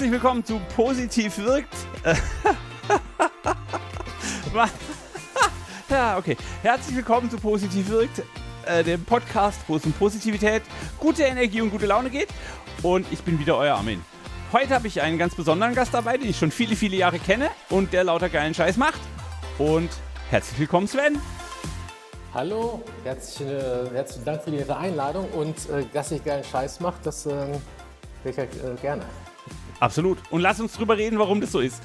Herzlich willkommen zu Positiv wirkt. ja, okay. Herzlich willkommen zu Positiv wirkt, äh, dem Podcast, wo es um Positivität, gute Energie und gute Laune geht. Und ich bin wieder euer Armin. Heute habe ich einen ganz besonderen Gast dabei, den ich schon viele, viele Jahre kenne und der lauter geilen Scheiß macht. Und herzlich willkommen, Sven. Hallo, herzlichen, äh, herzlichen Dank für Ihre Einladung und äh, dass ich geilen Scheiß mache, das äh, ich äh, gerne. Absolut. Und lass uns drüber reden, warum das so ist.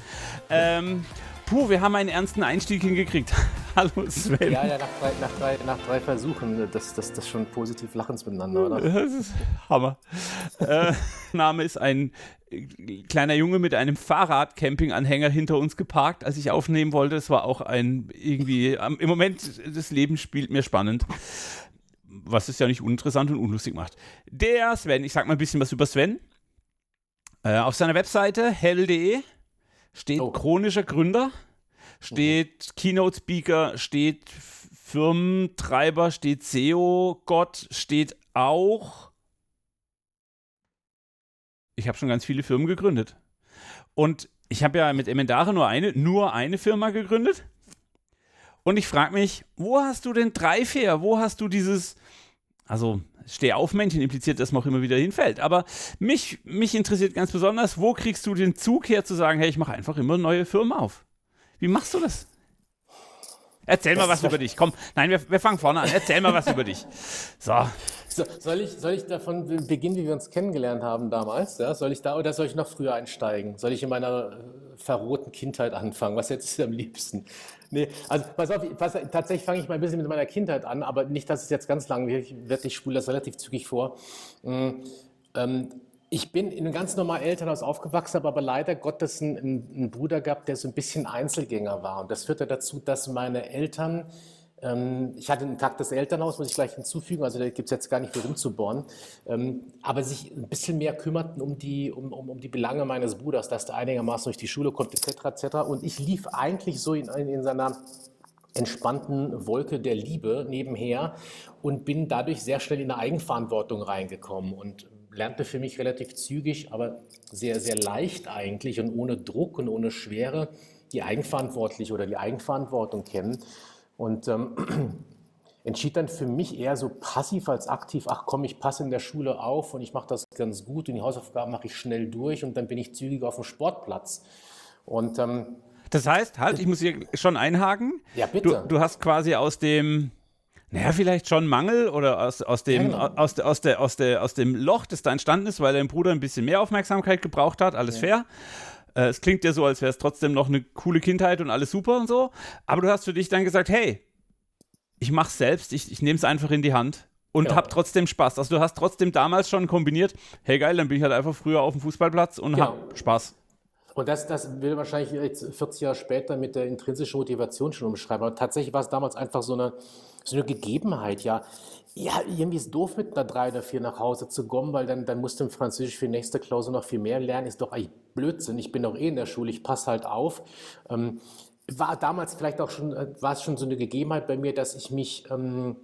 Ähm, puh, wir haben einen ernsten Einstieg hingekriegt. Hallo Sven. Ja, ja, nach drei, nach drei, nach drei Versuchen, das, das, das schon positiv lachens miteinander, oder? Das ist Hammer. äh, Name ist ein kleiner Junge mit einem Fahrrad-Camping-Anhänger hinter uns geparkt, als ich aufnehmen wollte. Es war auch ein irgendwie, im Moment, das Leben spielt mir spannend. Was es ja nicht uninteressant und unlustig macht. Der Sven, ich sag mal ein bisschen was über Sven. Äh, auf seiner Webseite hell.de steht oh. chronischer Gründer steht Keynote Speaker, steht Firmentreiber, steht SEO-Gott, steht auch. Ich habe schon ganz viele Firmen gegründet. Und ich habe ja mit Emendare nur eine, nur eine Firma gegründet. Und ich frage mich, wo hast du denn drei fair? Wo hast du dieses, also Stehaufmännchen impliziert, dass man auch immer wieder hinfällt. Aber mich, mich interessiert ganz besonders, wo kriegst du den Zug her zu sagen, hey, ich mache einfach immer neue Firmen auf? Wie machst du das? Erzähl das mal was über dich. Komm, nein, wir, wir fangen vorne an. Erzähl mal was über dich. So. so. soll, ich, soll ich davon beginnen, wie wir uns kennengelernt haben damals? Ja? Soll ich da oder soll ich noch früher einsteigen? Soll ich in meiner äh, verroten Kindheit anfangen? Was hättest du am liebsten? Nee, also pass auf, pass, tatsächlich fange ich mal ein bisschen mit meiner Kindheit an, aber nicht, dass es jetzt ganz lang wird. Ich spule das relativ zügig vor. Mhm. Ähm, ich bin in einem ganz normalen Elternhaus aufgewachsen, habe aber leider Gottes einen, einen, Bruder gehabt, der so ein bisschen Einzelgänger war. Und das führte dazu, dass meine Eltern, ähm, ich hatte ein intaktes Elternhaus, muss ich gleich hinzufügen, also da gibt es jetzt gar nicht viel rumzubohren, ähm, aber sich ein bisschen mehr kümmerten um die, um, um, um die Belange meines Bruders, dass der einigermaßen durch die Schule kommt, etc. etc. Und ich lief eigentlich so in, in seiner entspannten Wolke der Liebe nebenher und bin dadurch sehr schnell in eine Eigenverantwortung reingekommen. Und lernte für mich relativ zügig, aber sehr, sehr leicht eigentlich und ohne Druck und ohne Schwere die Eigenverantwortliche oder die Eigenverantwortung kennen. Und ähm, entschied dann für mich eher so passiv als aktiv, ach komm, ich passe in der Schule auf und ich mache das ganz gut und die Hausaufgaben mache ich schnell durch und dann bin ich zügig auf dem Sportplatz. Und ähm, das heißt, halt, ich muss hier schon einhaken. Ja, bitte. Du, du hast quasi aus dem naja, vielleicht schon Mangel oder aus, aus, dem, ja, genau. aus, aus, der, aus, der, aus dem Loch, das da entstanden ist, weil dein Bruder ein bisschen mehr Aufmerksamkeit gebraucht hat, alles ja. fair. Äh, es klingt ja so, als wäre es trotzdem noch eine coole Kindheit und alles super und so. Aber du hast für dich dann gesagt, hey, ich mach's selbst, ich, ich nehme es einfach in die Hand und genau. hab trotzdem Spaß. Also du hast trotzdem damals schon kombiniert, hey geil, dann bin ich halt einfach früher auf dem Fußballplatz und genau. hab Spaß. Und das, das will wahrscheinlich jetzt 40 Jahre später mit der intrinsischen Motivation schon umschreiben. Aber tatsächlich war es damals einfach so eine, so eine Gegebenheit, ja. Ja, irgendwie ist es doof, mit einer 3 oder 4 nach Hause zu kommen, weil dann, dann musst du im Französisch für die nächste Klausur noch viel mehr lernen. Ist doch eigentlich Blödsinn. Ich bin doch eh in der Schule, ich passe halt auf. Ähm, war damals vielleicht auch schon, äh, war es schon so eine Gegebenheit bei mir, dass ich mich ähm,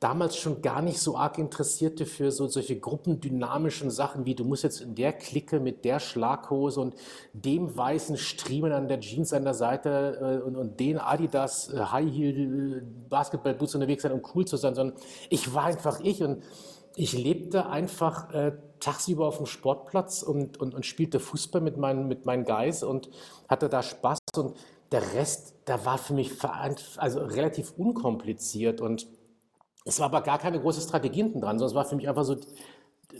damals schon gar nicht so arg interessierte für so solche gruppendynamischen Sachen wie du musst jetzt in der Clique mit der Schlaghose und dem weißen Striemen an der Jeans an der Seite äh, und, und den Adidas äh, High Heel äh, Basketballboots unterwegs sein, um cool zu sein, sondern ich war einfach ich und ich lebte einfach äh, tagsüber auf dem Sportplatz und, und, und spielte Fußball mit meinen, mit meinen Guys und hatte da Spaß und der Rest, da war für mich also relativ unkompliziert und es war aber gar keine große Strategie hinten dran, sondern es war für mich einfach so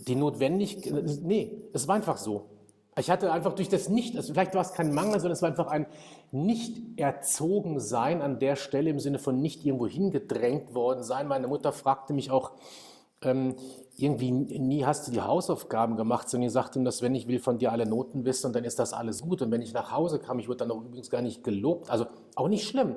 die Notwendigkeit. Nee, es war einfach so. Ich hatte einfach durch das Nicht, also vielleicht war es kein Mangel, sondern es war einfach ein Nicht-Erzogen-Sein an der Stelle im Sinne von nicht irgendwo hingedrängt worden sein. Meine Mutter fragte mich auch, ähm, irgendwie nie hast du die Hausaufgaben gemacht, sondern die sagte, dass wenn ich will von dir alle Noten wissen und dann ist das alles gut. Und wenn ich nach Hause kam, ich wurde dann auch übrigens gar nicht gelobt, also auch nicht schlimm.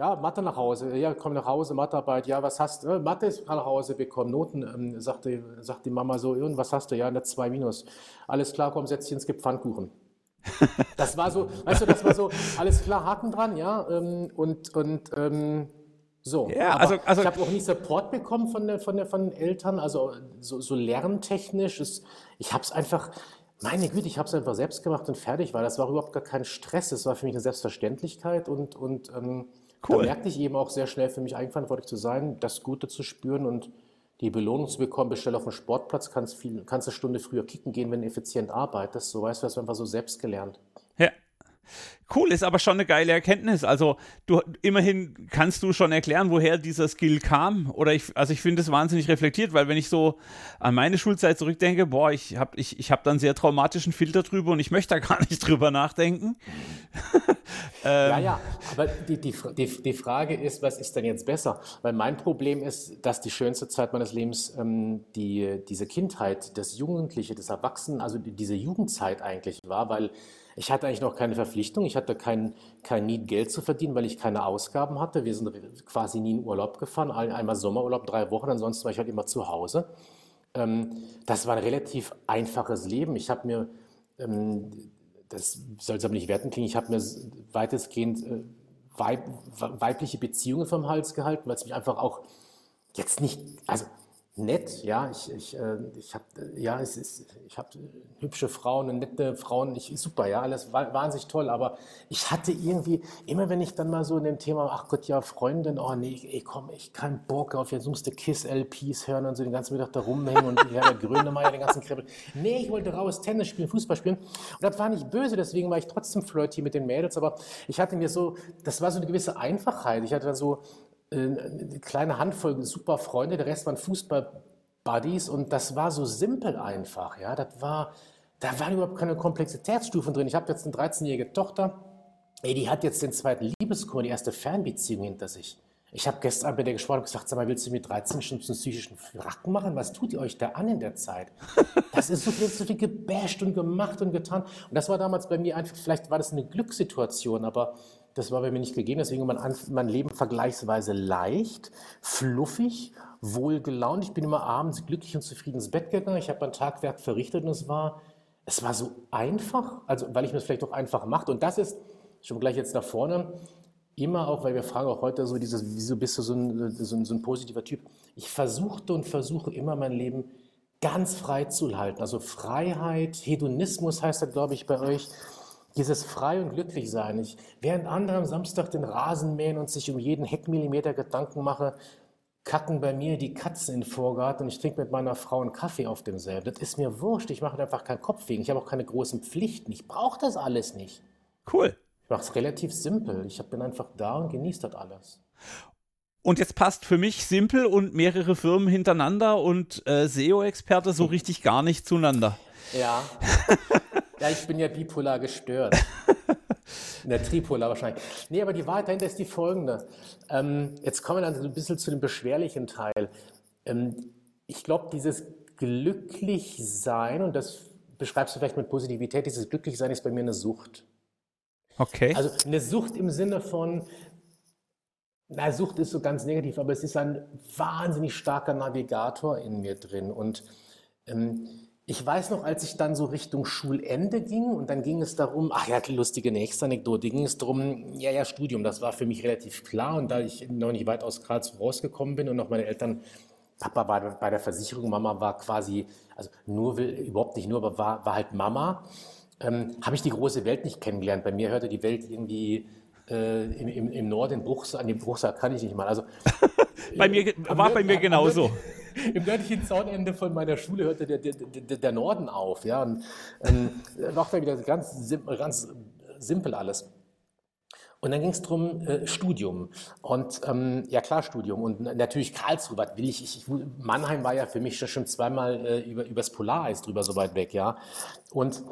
Ja, Mathe nach Hause. Ja, komm nach Hause, Mathearbeit. Ja, was hast du? Äh, Mathe ist nach Hause bekommen. Noten, ähm, sagte, sagt die Mama so, was hast du? Ja, eine 2 minus. Alles klar, komm, setz dich ins gibt Pfannkuchen. Das war so, weißt du, das war so, alles klar, Haken dran, ja. Ähm, und, und ähm, so. Ja, also, also, ich habe auch nie Support bekommen von, der, von, der, von den Eltern, also so, so lerntechnisch. Ist, ich habe es einfach, meine Güte, ich habe es einfach selbst gemacht und fertig, weil das war überhaupt gar kein Stress. Das war für mich eine Selbstverständlichkeit und, und ähm, cool. da merkte ich eben auch sehr schnell für mich eigenverantwortlich zu sein, das Gute zu spüren und die Belohnung zu bekommen, bestell auf dem Sportplatz, kannst, viel, kannst eine Stunde früher kicken gehen, wenn du effizient arbeitest. So weißt du, das einfach so selbst gelernt. Cool, ist aber schon eine geile Erkenntnis. Also du immerhin kannst du schon erklären, woher dieser Skill kam. Oder ich, also ich finde es wahnsinnig reflektiert, weil wenn ich so an meine Schulzeit zurückdenke, boah, ich habe ich, ich hab dann sehr traumatischen Filter drüber und ich möchte da gar nicht drüber nachdenken. ähm, ja, ja, aber die, die, die, die Frage ist, was ist denn jetzt besser? Weil mein Problem ist, dass die schönste Zeit meines Lebens ähm, die, diese Kindheit, das Jugendliche, das Erwachsenen, also diese Jugendzeit eigentlich war, weil ich hatte eigentlich noch keine Verpflichtung, ich hatte kein, kein Need, Geld zu verdienen, weil ich keine Ausgaben hatte. Wir sind quasi nie in Urlaub gefahren, einmal Sommerurlaub, drei Wochen, ansonsten war ich halt immer zu Hause. Ähm, das war ein relativ einfaches Leben. Ich habe mir, ähm, das soll es aber nicht werten klingen, ich habe mir weitestgehend äh, weib, weibliche Beziehungen vom Hals gehalten, weil es mich einfach auch jetzt nicht, also nett, ja, ich, ich, äh, ich habe ja, es ist, ich habe hübsche Frauen, nette Frauen, ich, super, ja, alles wahnsinnig toll, aber ich hatte irgendwie, immer wenn ich dann mal so in dem Thema, ach Gott, ja, Freundin, oh nee, ey, komm, ich keinen Bock auf, jetzt musst du Kiss-LPs hören und so den ganzen Mittag da rumhängen und ja, der Grönemeyer, den ganzen Kribbel. Nee, ich wollte raus, Tennis spielen, Fußball spielen und das war nicht böse, deswegen war ich trotzdem flirty mit den Mädels, aber ich hatte mir so, das war so eine gewisse Einfachheit, ich hatte dann so, eine kleine Handvoll super Freunde, der Rest waren Fußball-Buddies und das war so simpel einfach. Ja, das war, da waren überhaupt keine Komplexitätsstufen drin. Ich habe jetzt eine 13-jährige Tochter, ey, die hat jetzt den zweiten Liebeskummer, die erste Fernbeziehung hinter sich. Ich habe gestern mit der gesprochen und gesagt, sag mal, willst du mit 13 schon einen psychischen Racken machen? Was tut ihr euch da an in der Zeit? Das ist so viel, so viel gebasht und gemacht und getan. Und das war damals bei mir einfach, vielleicht war das eine Glückssituation, aber das war bei mir nicht gegeben, deswegen war mein, Leben vergleichsweise leicht, fluffig, wohlgelaunt. Ich bin immer abends glücklich und zufrieden ins Bett gegangen. Ich habe mein Tagwerk verrichtet und es war, es war so einfach, also weil ich mir es vielleicht auch einfach mache. Und das ist, schon gleich jetzt nach vorne, immer auch, weil wir fragen auch heute so dieses, wieso bist du so ein, so ein, so ein positiver Typ? Ich versuchte und versuche immer mein Leben ganz frei zu halten. Also Freiheit, Hedonismus heißt das, glaube ich, bei euch dieses frei und glücklich sein. Ich, während andere am Samstag den Rasen mähen und sich um jeden Heckmillimeter Gedanken mache, kacken bei mir die Katzen in den Vorgarten und ich trinke mit meiner Frau einen Kaffee auf demselben. Das ist mir wurscht. Ich mache einfach keinen Kopf wegen. Ich habe auch keine großen Pflichten. Ich brauche das alles nicht. Cool. Ich mache es relativ simpel. Ich bin einfach da und genieße das alles. Und jetzt passt für mich simpel und mehrere Firmen hintereinander und äh, SEO-Experte so richtig gar nicht zueinander. Ja. Ja, ich bin ja bipolar gestört. In der Tripolar wahrscheinlich. Nee, aber die Wahrheit dahinter ist die folgende. Ähm, jetzt kommen wir dann ein bisschen zu dem beschwerlichen Teil. Ähm, ich glaube, dieses Glücklichsein, und das beschreibst du vielleicht mit Positivität, dieses Glücklichsein ist bei mir eine Sucht. Okay. Also eine Sucht im Sinne von, na, Sucht ist so ganz negativ, aber es ist ein wahnsinnig starker Navigator in mir drin. Und ähm, ich weiß noch, als ich dann so Richtung Schulende ging und dann ging es darum, ach ja, die lustige nächste Anekdote, ging es darum, ja, ja, Studium, das war für mich relativ klar und da ich noch nicht weit aus Karlsruhe rausgekommen bin und noch meine Eltern, Papa war bei der Versicherung, Mama war quasi, also nur, überhaupt nicht nur, aber war, war halt Mama, ähm, habe ich die große Welt nicht kennengelernt. Bei mir hörte die Welt irgendwie äh, im, im, im Norden, in Bruchsal, an dem Bruchsal kann ich nicht mal. Also, bei mir, war bei mir genauso. Im nördlichen Zaunende von meiner Schule hörte der, der, der, der Norden auf. Ja, und ähm, dann wieder ganz, ganz simpel alles. Und dann ging es darum, äh, Studium. Und ähm, ja klar, Studium. Und natürlich Karlsruhe, was will ich? ich? Mannheim war ja für mich schon, zweimal äh, über, übers Polareis drüber so weit weg, ja. Und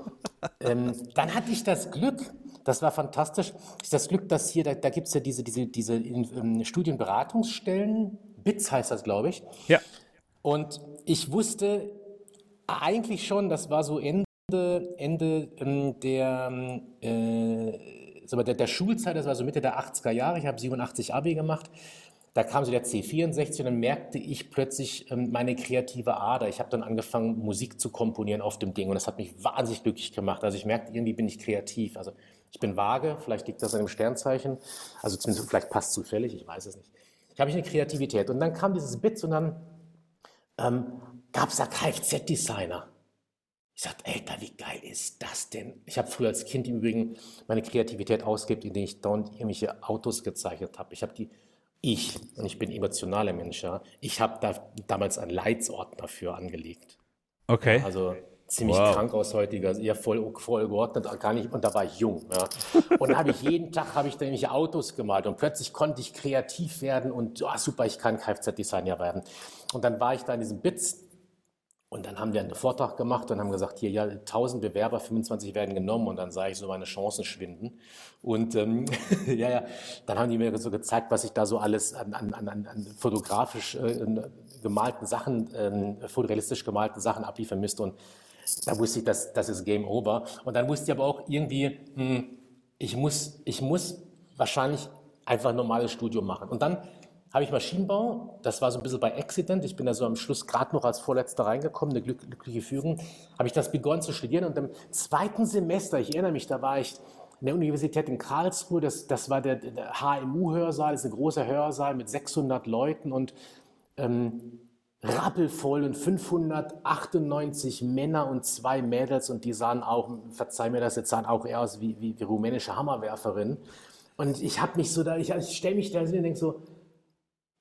ähm, dann hatte ich das Glück, das war fantastisch, das Glück, dass hier, da, da gibt es ja diese, diese, diese ähm, Studienberatungsstellen, BITS heißt das, glaube ich. Ja. Und ich wusste eigentlich schon, das war so Ende, Ende ähm, der, äh, der, der, Schulzeit, das war so Mitte der 80er Jahre, ich habe 87 Abi gemacht. Da kam so der C64 und dann merkte ich plötzlich ähm, meine kreative Ader. Ich habe dann angefangen, Musik zu komponieren auf dem Ding und das hat mich wahnsinnig glücklich gemacht. Also ich merkte, irgendwie bin ich kreativ. Also ich bin vage, vielleicht liegt das an dem Sternzeichen, also zumindest vielleicht passt zufällig, ich weiß es nicht. Ich habe eine Kreativität und dann kam dieses Bits und dann ähm, gab es da Kfz-Designer. Ich sagte, Alter, wie geil ist das denn? Ich habe früher als Kind im Übrigen meine Kreativität ausgelebt, indem ich dauernd irgendwelche Autos gezeichnet habe. Ich habe die, ich, und ich bin emotionaler Mensch, ja, ich habe da damals einen Leitsordner für angelegt. Okay. Also ziemlich wow. krank aus heutiger, ja voll, voll geordnet, gar nicht, und da war ich jung. Ja. Und habe ich jeden Tag habe ich da irgendwelche Autos gemalt und plötzlich konnte ich kreativ werden und oh, super, ich kann Kfz-Designer werden. Und dann war ich da in diesem Bits und dann haben wir einen Vortrag gemacht und haben gesagt, hier, ja, 1000 Bewerber, 25 werden genommen. Und dann sah ich so meine Chancen schwinden. Und ähm, ja, ja, dann haben die mir so gezeigt, was ich da so alles an, an, an, an fotografisch äh, gemalten Sachen, äh, fotorealistisch gemalten Sachen abliefern müsste. Und da wusste ich, dass das ist Game Over. Und dann wusste ich aber auch irgendwie, hm, ich, muss, ich muss wahrscheinlich einfach ein normales Studium machen. Und dann habe ich Maschinenbau, das war so ein bisschen bei Accident, ich bin da so am Schluss gerade noch als Vorletzter reingekommen, eine glückliche Führung, habe ich das begonnen zu studieren. Und im zweiten Semester, ich erinnere mich, da war ich in der Universität in Karlsruhe, das, das war der, der HMU-Hörsaal, das ist ein großer Hörsaal mit 600 Leuten. Und ähm, rappelvoll und 598 Männer und zwei Mädels und die sahen auch, verzeih mir das jetzt, sahen auch eher aus wie, wie, wie rumänische Hammerwerferinnen. Und ich habe mich so da, ich, ich stelle mich da hin und denke so,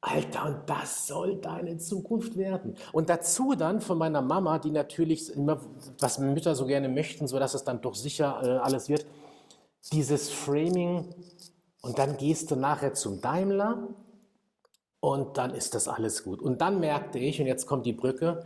Alter, und das soll deine Zukunft werden. Und dazu dann von meiner Mama, die natürlich immer, was Mütter so gerne möchten, so dass es dann doch sicher äh, alles wird, dieses Framing. Und dann gehst du nachher zum Daimler und dann ist das alles gut. Und dann merkte ich, und jetzt kommt die Brücke,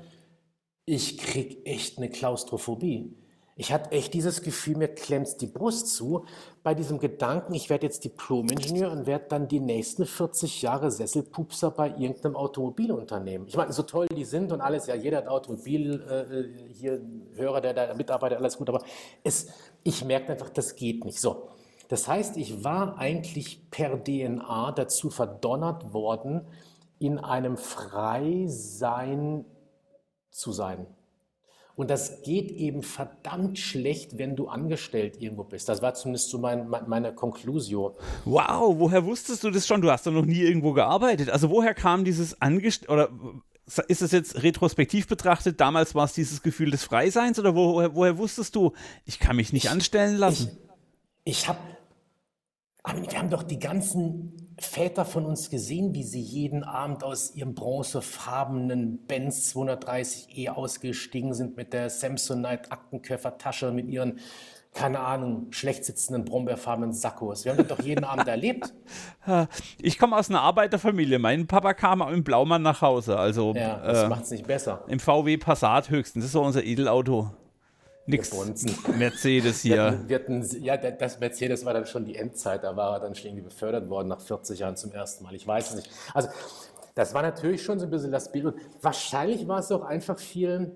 ich krieg echt eine Klaustrophobie. Ich hatte echt dieses Gefühl, mir klemmt die Brust zu bei diesem Gedanken, ich werde jetzt Diplom-Ingenieur und werde dann die nächsten 40 Jahre Sesselpupser bei irgendeinem Automobilunternehmen. Ich meine, so toll die sind und alles, ja, jeder hat Automobil, äh, hier Hörer, der da Mitarbeiter, alles gut, aber es, ich merkte einfach, das geht nicht. So, das heißt, ich war eigentlich per DNA dazu verdonnert worden, in einem Freisein zu sein. Und das geht eben verdammt schlecht, wenn du angestellt irgendwo bist. Das war zumindest so mein, mein, meine Konklusion. Wow, woher wusstest du das schon? Du hast doch noch nie irgendwo gearbeitet. Also woher kam dieses Angestellt oder ist es jetzt retrospektiv betrachtet? Damals war es dieses Gefühl des Freiseins oder woher, woher wusstest du, ich kann mich nicht ich, anstellen lassen? Ich, ich habe, wir haben doch die ganzen Väter von uns gesehen, wie sie jeden Abend aus ihrem bronzefarbenen Benz 230e ausgestiegen sind mit der Samsonite Aktenköffertasche, mit ihren, keine Ahnung, schlecht sitzenden brombeerfarbenen Sakkos. Wir haben das doch jeden Abend erlebt. Ich komme aus einer Arbeiterfamilie. Mein Papa kam im Blaumann nach Hause. Also, ja, das äh, macht es nicht besser. Im VW Passat höchstens. Das ist so unser Edelauto. Nix Mercedes hier. Wir hatten, wir hatten, ja, das Mercedes war dann schon die Endzeit, da war er dann schon irgendwie befördert worden nach 40 Jahren zum ersten Mal. Ich weiß es nicht. Also, das war natürlich schon so ein bisschen das Bild. Wahrscheinlich war es auch einfach viel,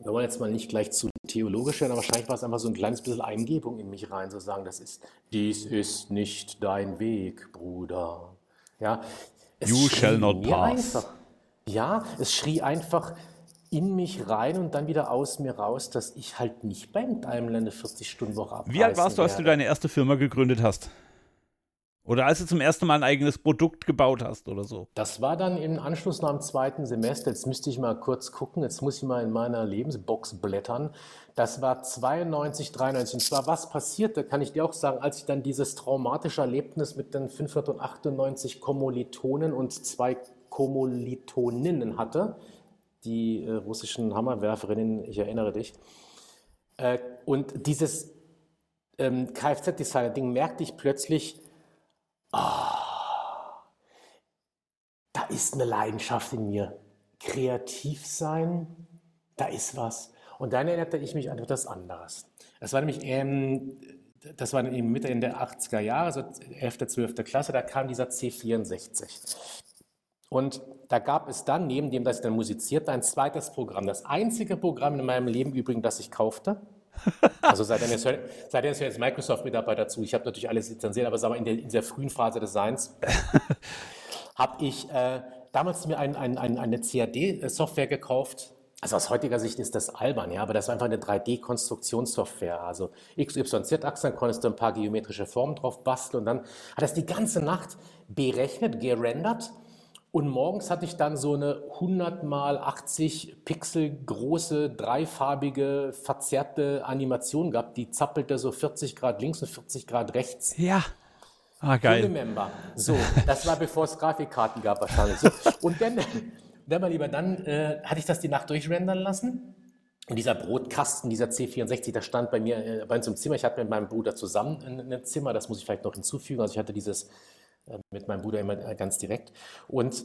wir wollen jetzt mal nicht gleich zu theologisch werden, aber wahrscheinlich war es einfach so ein kleines bisschen Eingebung in mich rein, zu sagen, das ist, dies ist nicht dein Weg, Bruder. Ja, you shall not pass. Einfach, ja, es schrie einfach, in mich rein und dann wieder aus mir raus, dass ich halt nicht beim Daimler eine 40-Stunden-Woche abreißen Wie alt warst du, als du deine erste Firma gegründet hast? Oder als du zum ersten Mal ein eigenes Produkt gebaut hast oder so? Das war dann im Anschluss nach dem zweiten Semester. Jetzt müsste ich mal kurz gucken. Jetzt muss ich mal in meiner Lebensbox blättern. Das war 92, 93. Und zwar, was passierte, kann ich dir auch sagen, als ich dann dieses traumatische Erlebnis mit den 598 Kommilitonen und zwei Kommilitoninnen hatte die äh, russischen Hammerwerferinnen, ich erinnere dich. Äh, und dieses ähm, Kfz-Designer-Ding merkte ich plötzlich, oh, da ist eine Leidenschaft in mir. Kreativ sein, da ist was. Und dann erinnerte ich mich an etwas anderes. Das war nämlich, ähm, das war in Mitte in der 80er Jahre, so 11., 12. Klasse, da kam dieser C64. Und da gab es dann, neben dem, dass ich dann musizierte, ein zweites Programm. Das einzige Programm in meinem Leben übrigens, das ich kaufte. Also seitdem ist, seitdem ist jetzt Microsoft-Mitarbeiter dazu. Ich habe natürlich alles lizenziert, aber sagen wir, in, der, in dieser frühen Phase des Seins habe ich äh, damals mir ein, ein, ein, eine CAD-Software gekauft. Also aus heutiger Sicht ist das albern, ja, aber das war einfach eine 3D-Konstruktionssoftware. Also X, Y, Z-Achsen, konntest du ein paar geometrische Formen drauf basteln und dann hat das die ganze Nacht berechnet, gerendert Und morgens hatte ich dann so eine 100 mal 80 Pixel große, dreifarbige, verzerrte Animation gehabt, die zappelte so 40 Grad links und 40 Grad rechts. Ja. Ah, geil. Remember. So, das war bevor es Grafikkarten gab wahrscheinlich. So. Und dann, dann mal lieber, dann äh, hatte ich das die Nacht durchrendern lassen. Und dieser Brotkasten, dieser C64, der stand bei mir äh, bei uns im Zimmer. Ich hatte mit meinem Bruder zusammen ein, ein Zimmer, das muss ich vielleicht noch hinzufügen. Also ich hatte dieses mit meinem Bruder immer äh, ganz direkt. Und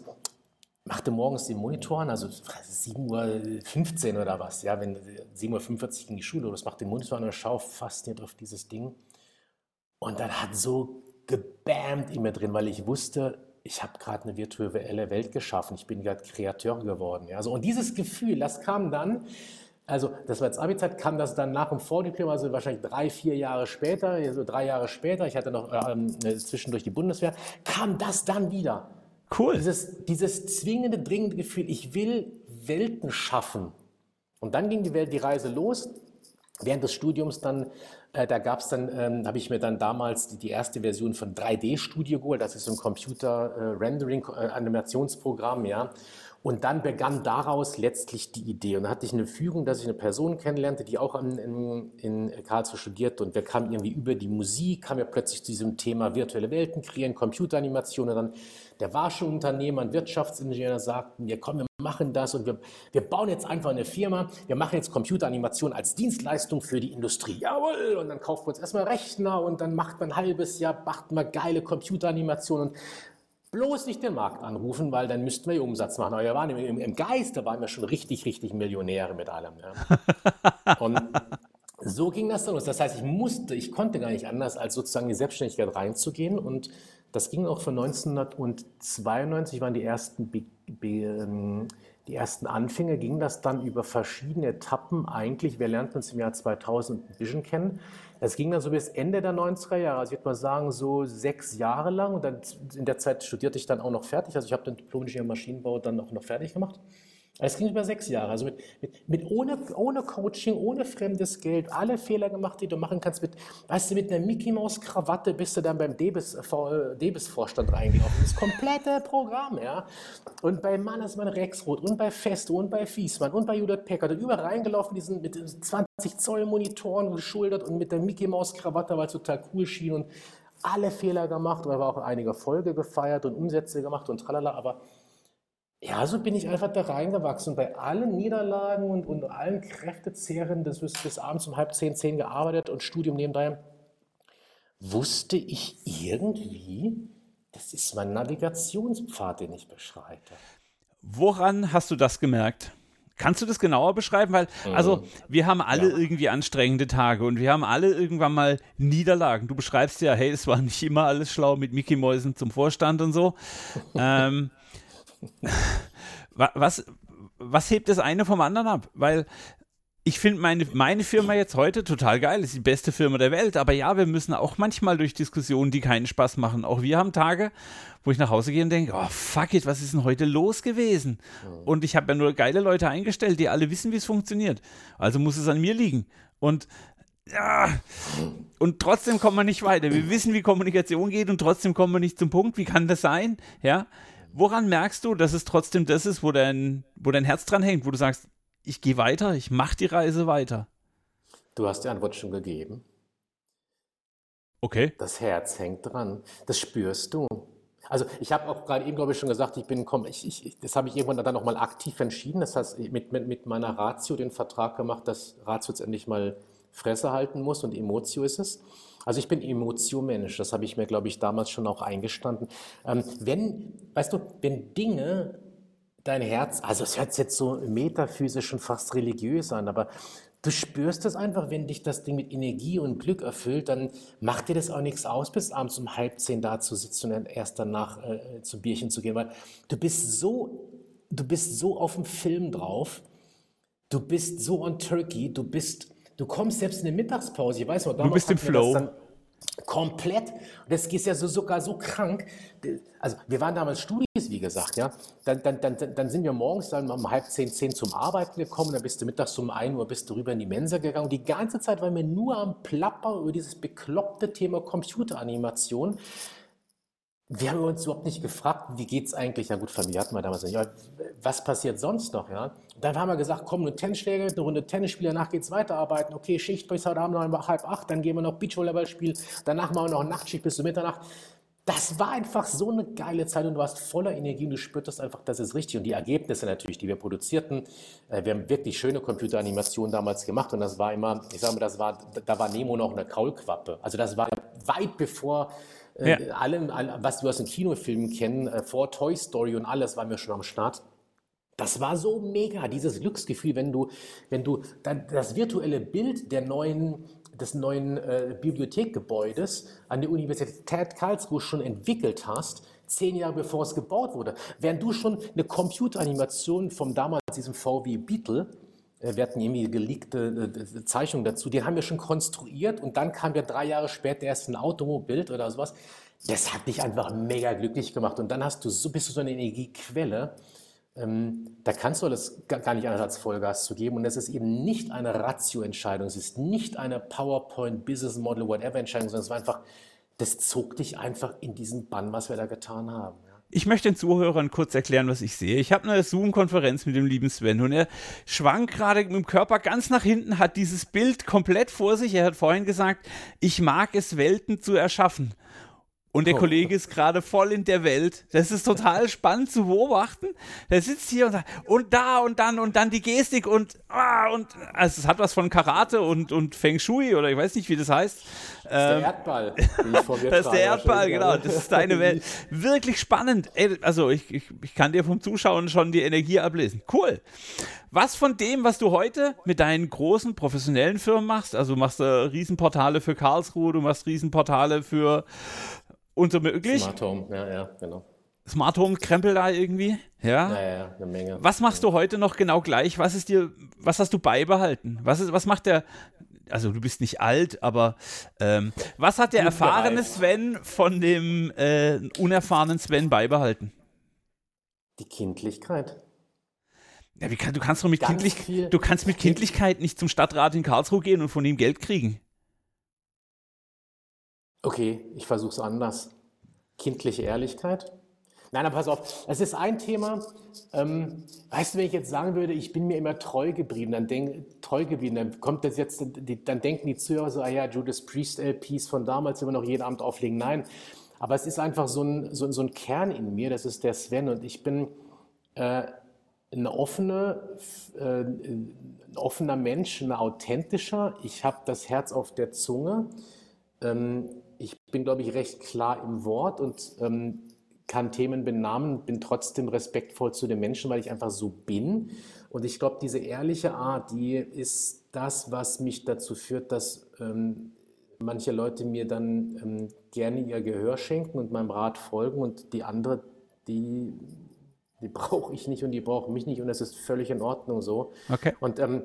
machte morgens den Monitor an, also 7.15 Uhr oder was, ja, wenn 7.45 Uhr in die Schule los, machte den Monitor an und schaue fasziniert auf dieses Ding. Und dann hat so gebammt in mir drin, weil ich wusste, ich habe gerade eine virtuelle Welt geschaffen, ich bin gerade Kreateur geworden. Ja. So, und dieses Gefühl, das kam dann, also das war jetzt Abi-Zeit, kam das dann nach dem Vordiplom, also wahrscheinlich drei, vier Jahre später, also drei Jahre später, ich hatte noch ähm, äh, zwischendurch die Bundeswehr, kam das dann wieder. Cool. Dieses, dieses zwingende, dringende Gefühl, ich will Welten schaffen. Und dann ging die Welt, die Reise los. Während des Studiums dann, äh, da gab es dann, ähm, habe ich mir dann damals die, die erste Version von 3D Studio geholt. Das ist so ein Computer-Rendering-Animationsprogramm, äh, ja. Und dann begann daraus letztlich die Idee. Und dann hatte ich eine Fügung, dass ich eine Person kennenlernte, die auch in, in, in Karlsruhe studiert. Und wir kamen irgendwie über die Musik, kam ja plötzlich zu diesem Thema virtuelle Welten kreieren, Computeranimation. Und dann der war schon Unternehmer, ein Wirtschaftsingenieur, sagten, wir kommen, wir machen das und wir, wir bauen jetzt einfach eine Firma, wir machen jetzt Computeranimation als Dienstleistung für die Industrie. Jawohl! Und dann kaufen wir uns erstmal Rechner und dann macht man ein halbes Jahr, macht man geile Computeranimation und bloß nicht den Markt anrufen, weil dann müssten wir Umsatz machen. Aber wir waren im, im Geist, da waren wir schon richtig, richtig Millionäre mit allem. Ja. Und so ging das dann los. Das heißt, ich musste, ich konnte gar nicht anders, als sozusagen in die Selbstständigkeit reinzugehen. Und das ging auch von 1992, waren die ersten, Be Be ähm, die ersten Anfänge, ging das dann über verschiedene Etappen eigentlich. Wir lernten uns im Jahr 2000 Vision kennen. Es ging dann so bis Ende der 90er Jahre, also ich würde mal sagen so sechs Jahre lang. Und dann in der Zeit studierte ich dann auch noch fertig. Also ich habe den Diplom-Ingenieur Maschinenbau dann auch noch fertig gemacht. Es ging über sechs Jahre, also mit, mit, mit ohne, ohne Coaching, ohne fremdes Geld, alle Fehler gemacht, die du machen kannst. Mit, weißt du, mit einer Mickey Maus Krawatte bist du dann beim Debis-Vorstand Debis reingelaufen. Das komplette Programm, ja. Und bei Mannesmann Rexroth und bei Festo und bei Fiesmann und bei Judith Peckert und überall reingelaufen, diesen mit 20 Zoll Monitoren geschultert und mit der Mickey Maus Krawatte, weil es total cool schien und alle Fehler gemacht, aber auch einige Folge gefeiert und Umsätze gemacht und tralala, aber ja, so bin ich einfach da reingewachsen. Bei allen Niederlagen und, und allen Kräftezehren, das ist bis abends um halb zehn, zehn gearbeitet und Studium nebenbei, wusste ich irgendwie, das ist mein Navigationspfad, den ich beschreite. Woran hast du das gemerkt? Kannst du das genauer beschreiben? Weil, also, mhm. wir haben alle ja. irgendwie anstrengende Tage und wir haben alle irgendwann mal Niederlagen. Du beschreibst ja, hey, es war nicht immer alles schlau mit Mickey Mäusen zum Vorstand und so. ähm, was, was hebt das eine vom anderen ab? Weil ich finde meine, meine Firma jetzt heute total geil, ist die beste Firma der Welt. Aber ja, wir müssen auch manchmal durch Diskussionen, die keinen Spaß machen. Auch wir haben Tage, wo ich nach Hause gehe und denke, oh fuck it, was ist denn heute los gewesen? Und ich habe ja nur geile Leute eingestellt, die alle wissen, wie es funktioniert. Also muss es an mir liegen. Und ja, und trotzdem kommen wir nicht weiter. Wir wissen, wie Kommunikation geht und trotzdem kommen wir nicht zum Punkt. Wie kann das sein? Ja, woran merkst du, dass es trotzdem das ist, wo dein, wo dein Herz dran hängt, wo du sagst, ich gehe weiter, ich mache die Reise weiter? Du hast die Antwort schon gegeben. Okay. Das Herz hängt dran. Das spürst du. Also ich habe auch gerade eben, glaube ich, schon gesagt, ich bin, komm, ich, ich, das habe ich irgendwann dann nochmal aktiv entschieden. Das heißt, mit, mit, mit meiner Ratio den Vertrag gemacht, dass Ratio jetzt endlich mal Fresse halten muss und Emotio ist es. Also ich bin Emotio-Mensch, das habe ich mir, glaube ich, damals schon auch eingestanden. Ähm, wenn, weißt du, wenn Dinge dein Herz, also es hört sich jetzt so metaphysisch und fast religiös an, aber du spürst es einfach, wenn dich das Ding mit Energie und Glück erfüllt, dann macht dir das auch nichts aus, bis abends um halb zehn da zu sitzen und erst danach äh, zum Bierchen zu gehen, weil du bist so, du bist so auf dem Film drauf, du bist so on Turkey, du bist Du kommst selbst in der Mittagspause, ich weiß noch, du bist im Flow. Komplett. Und das geht ja so, sogar so krank. Also wir waren damals Studis, wie gesagt, ja. Dann, dann, dann, dann sind wir morgens dann um halb zehn, zehn zum Arbeiten gekommen, dann bist du mittags um ein Uhr bist du rüber in die Mensa gegangen. Und die ganze Zeit waren wir nur am Plappern über dieses bekloppte Thema Computeranimation. Wir haben uns überhaupt nicht gefragt, wie geht es eigentlich, ja gut, Familie hatten wir damals nicht, was passiert sonst noch, ja? Dann haben wir gesagt, komm, eine Tennisschläge, eine Runde Tennisspiel, danach geht's weiterarbeiten, okay, Schicht bis heute Abend noch halb acht, dann gehen wir noch Beachvolleyball spielen, danach machen wir noch Nachtschicht bis zur Mitternacht. Das war einfach so eine geile Zeit und du warst voller Energie und du spürtest einfach, das ist richtig. Und die Ergebnisse natürlich, die wir produzierten, äh, wir haben wirklich schöne Computeranimationen damals gemacht und das war immer, ich sage mal, das war, da war Nemo noch eine Kaulquappe. Also das war weit bevor äh, ja. allem, was wir aus den Kinofilmen kennen, äh, vor Toy Story und alles, waren wir schon am Start. Das war so mega, dieses Glücksgefühl, wenn du, wenn du das virtuelle Bild der neuen, des neuen äh, Bibliothekgebäudes an der Universität Karlsruhe schon entwickelt hast, zehn Jahre bevor es gebaut wurde. Während du schon eine Computeranimation vom damals diesem VW Beetle äh, wir hatten irgendwie geleakte äh, Zeichnungen dazu, die haben wir schon konstruiert und dann kam ja drei Jahre später erst ein Automobil oder sowas. Das hat dich einfach mega glücklich gemacht. Und dann hast du so, bist du so eine Energiequelle, ähm, da kannst du das gar nicht anders als Vollgas zu geben. Und es ist eben nicht eine Ratio-Entscheidung, es ist nicht eine PowerPoint, Business Model, whatever Entscheidung, sondern es war einfach, das zog dich einfach in diesen Bann, was wir da getan haben. Ich möchte den Zuhörern kurz erklären, was ich sehe. Ich habe eine Zoom-Konferenz mit dem lieben Sven und er schwankt gerade mit dem Körper ganz nach hinten, hat dieses Bild komplett vor sich. Er hat vorhin gesagt, ich mag es, Welten zu erschaffen. Und der oh. Kollege ist gerade voll in der Welt. Das ist total spannend zu beobachten. Der sitzt hier und sagt, und da und dann und dann die Gestik und, ah, und, also es hat was von Karate und, und Feng Shui oder ich weiß nicht, wie das heißt. Das ist der ähm, Erdball. das ist der Erdball, genau. Das ist deine Welt. Wirklich spannend. Ey, also ich, ich, ich kann dir vom Zuschauen schon die Energie ablesen. Cool. Was von dem, was du heute mit deinen großen professionellen Firmen machst, also du machst äh, Riesenportale für Karlsruhe, du machst Riesenportale für und so möglich. Smart Home, ja, ja, genau. Smart Home Krempel da irgendwie, ja? Ja, ja, eine Menge. Was machst du heute noch genau gleich? Was ist dir, was hast du beibehalten? Was ist, was macht der, also du bist nicht alt, aber ähm, was hat der erfahrene Sven von dem äh, unerfahrenen Sven beibehalten? Die Kindlichkeit. Ja, wie kann, du kannst doch mit Kindlichkeit, du kannst mit Kindlichkeit nicht zum Stadtrat in Karlsruhe gehen und von ihm Geld kriegen. Okay, ich versuche es anders. Kindliche Ehrlichkeit. Nein, aber pass auf, es ist ein Thema. Ähm, weißt du, wenn ich jetzt sagen würde, ich bin mir immer treu geblieben, dann denk, treu geblieben, dann kommt das jetzt, dann denken die Zuhörer so, ah ja, Judas Priest LPs von damals immer noch jeden Abend auflegen. Nein, aber es ist einfach so ein, so, so ein Kern in mir, das ist der Sven und ich bin äh, eine offene, äh, ein offener Mensch, ein authentischer. Ich habe das Herz auf der Zunge. Ähm, ich bin, glaube ich, recht klar im Wort und ähm, kann Themen benamen, bin trotzdem respektvoll zu den Menschen, weil ich einfach so bin. Und ich glaube, diese ehrliche Art, die ist das, was mich dazu führt, dass ähm, manche Leute mir dann ähm, gerne ihr Gehör schenken und meinem Rat folgen und die andere, die, die brauche ich nicht und die brauchen mich nicht und das ist völlig in Ordnung so. Okay. Und ähm,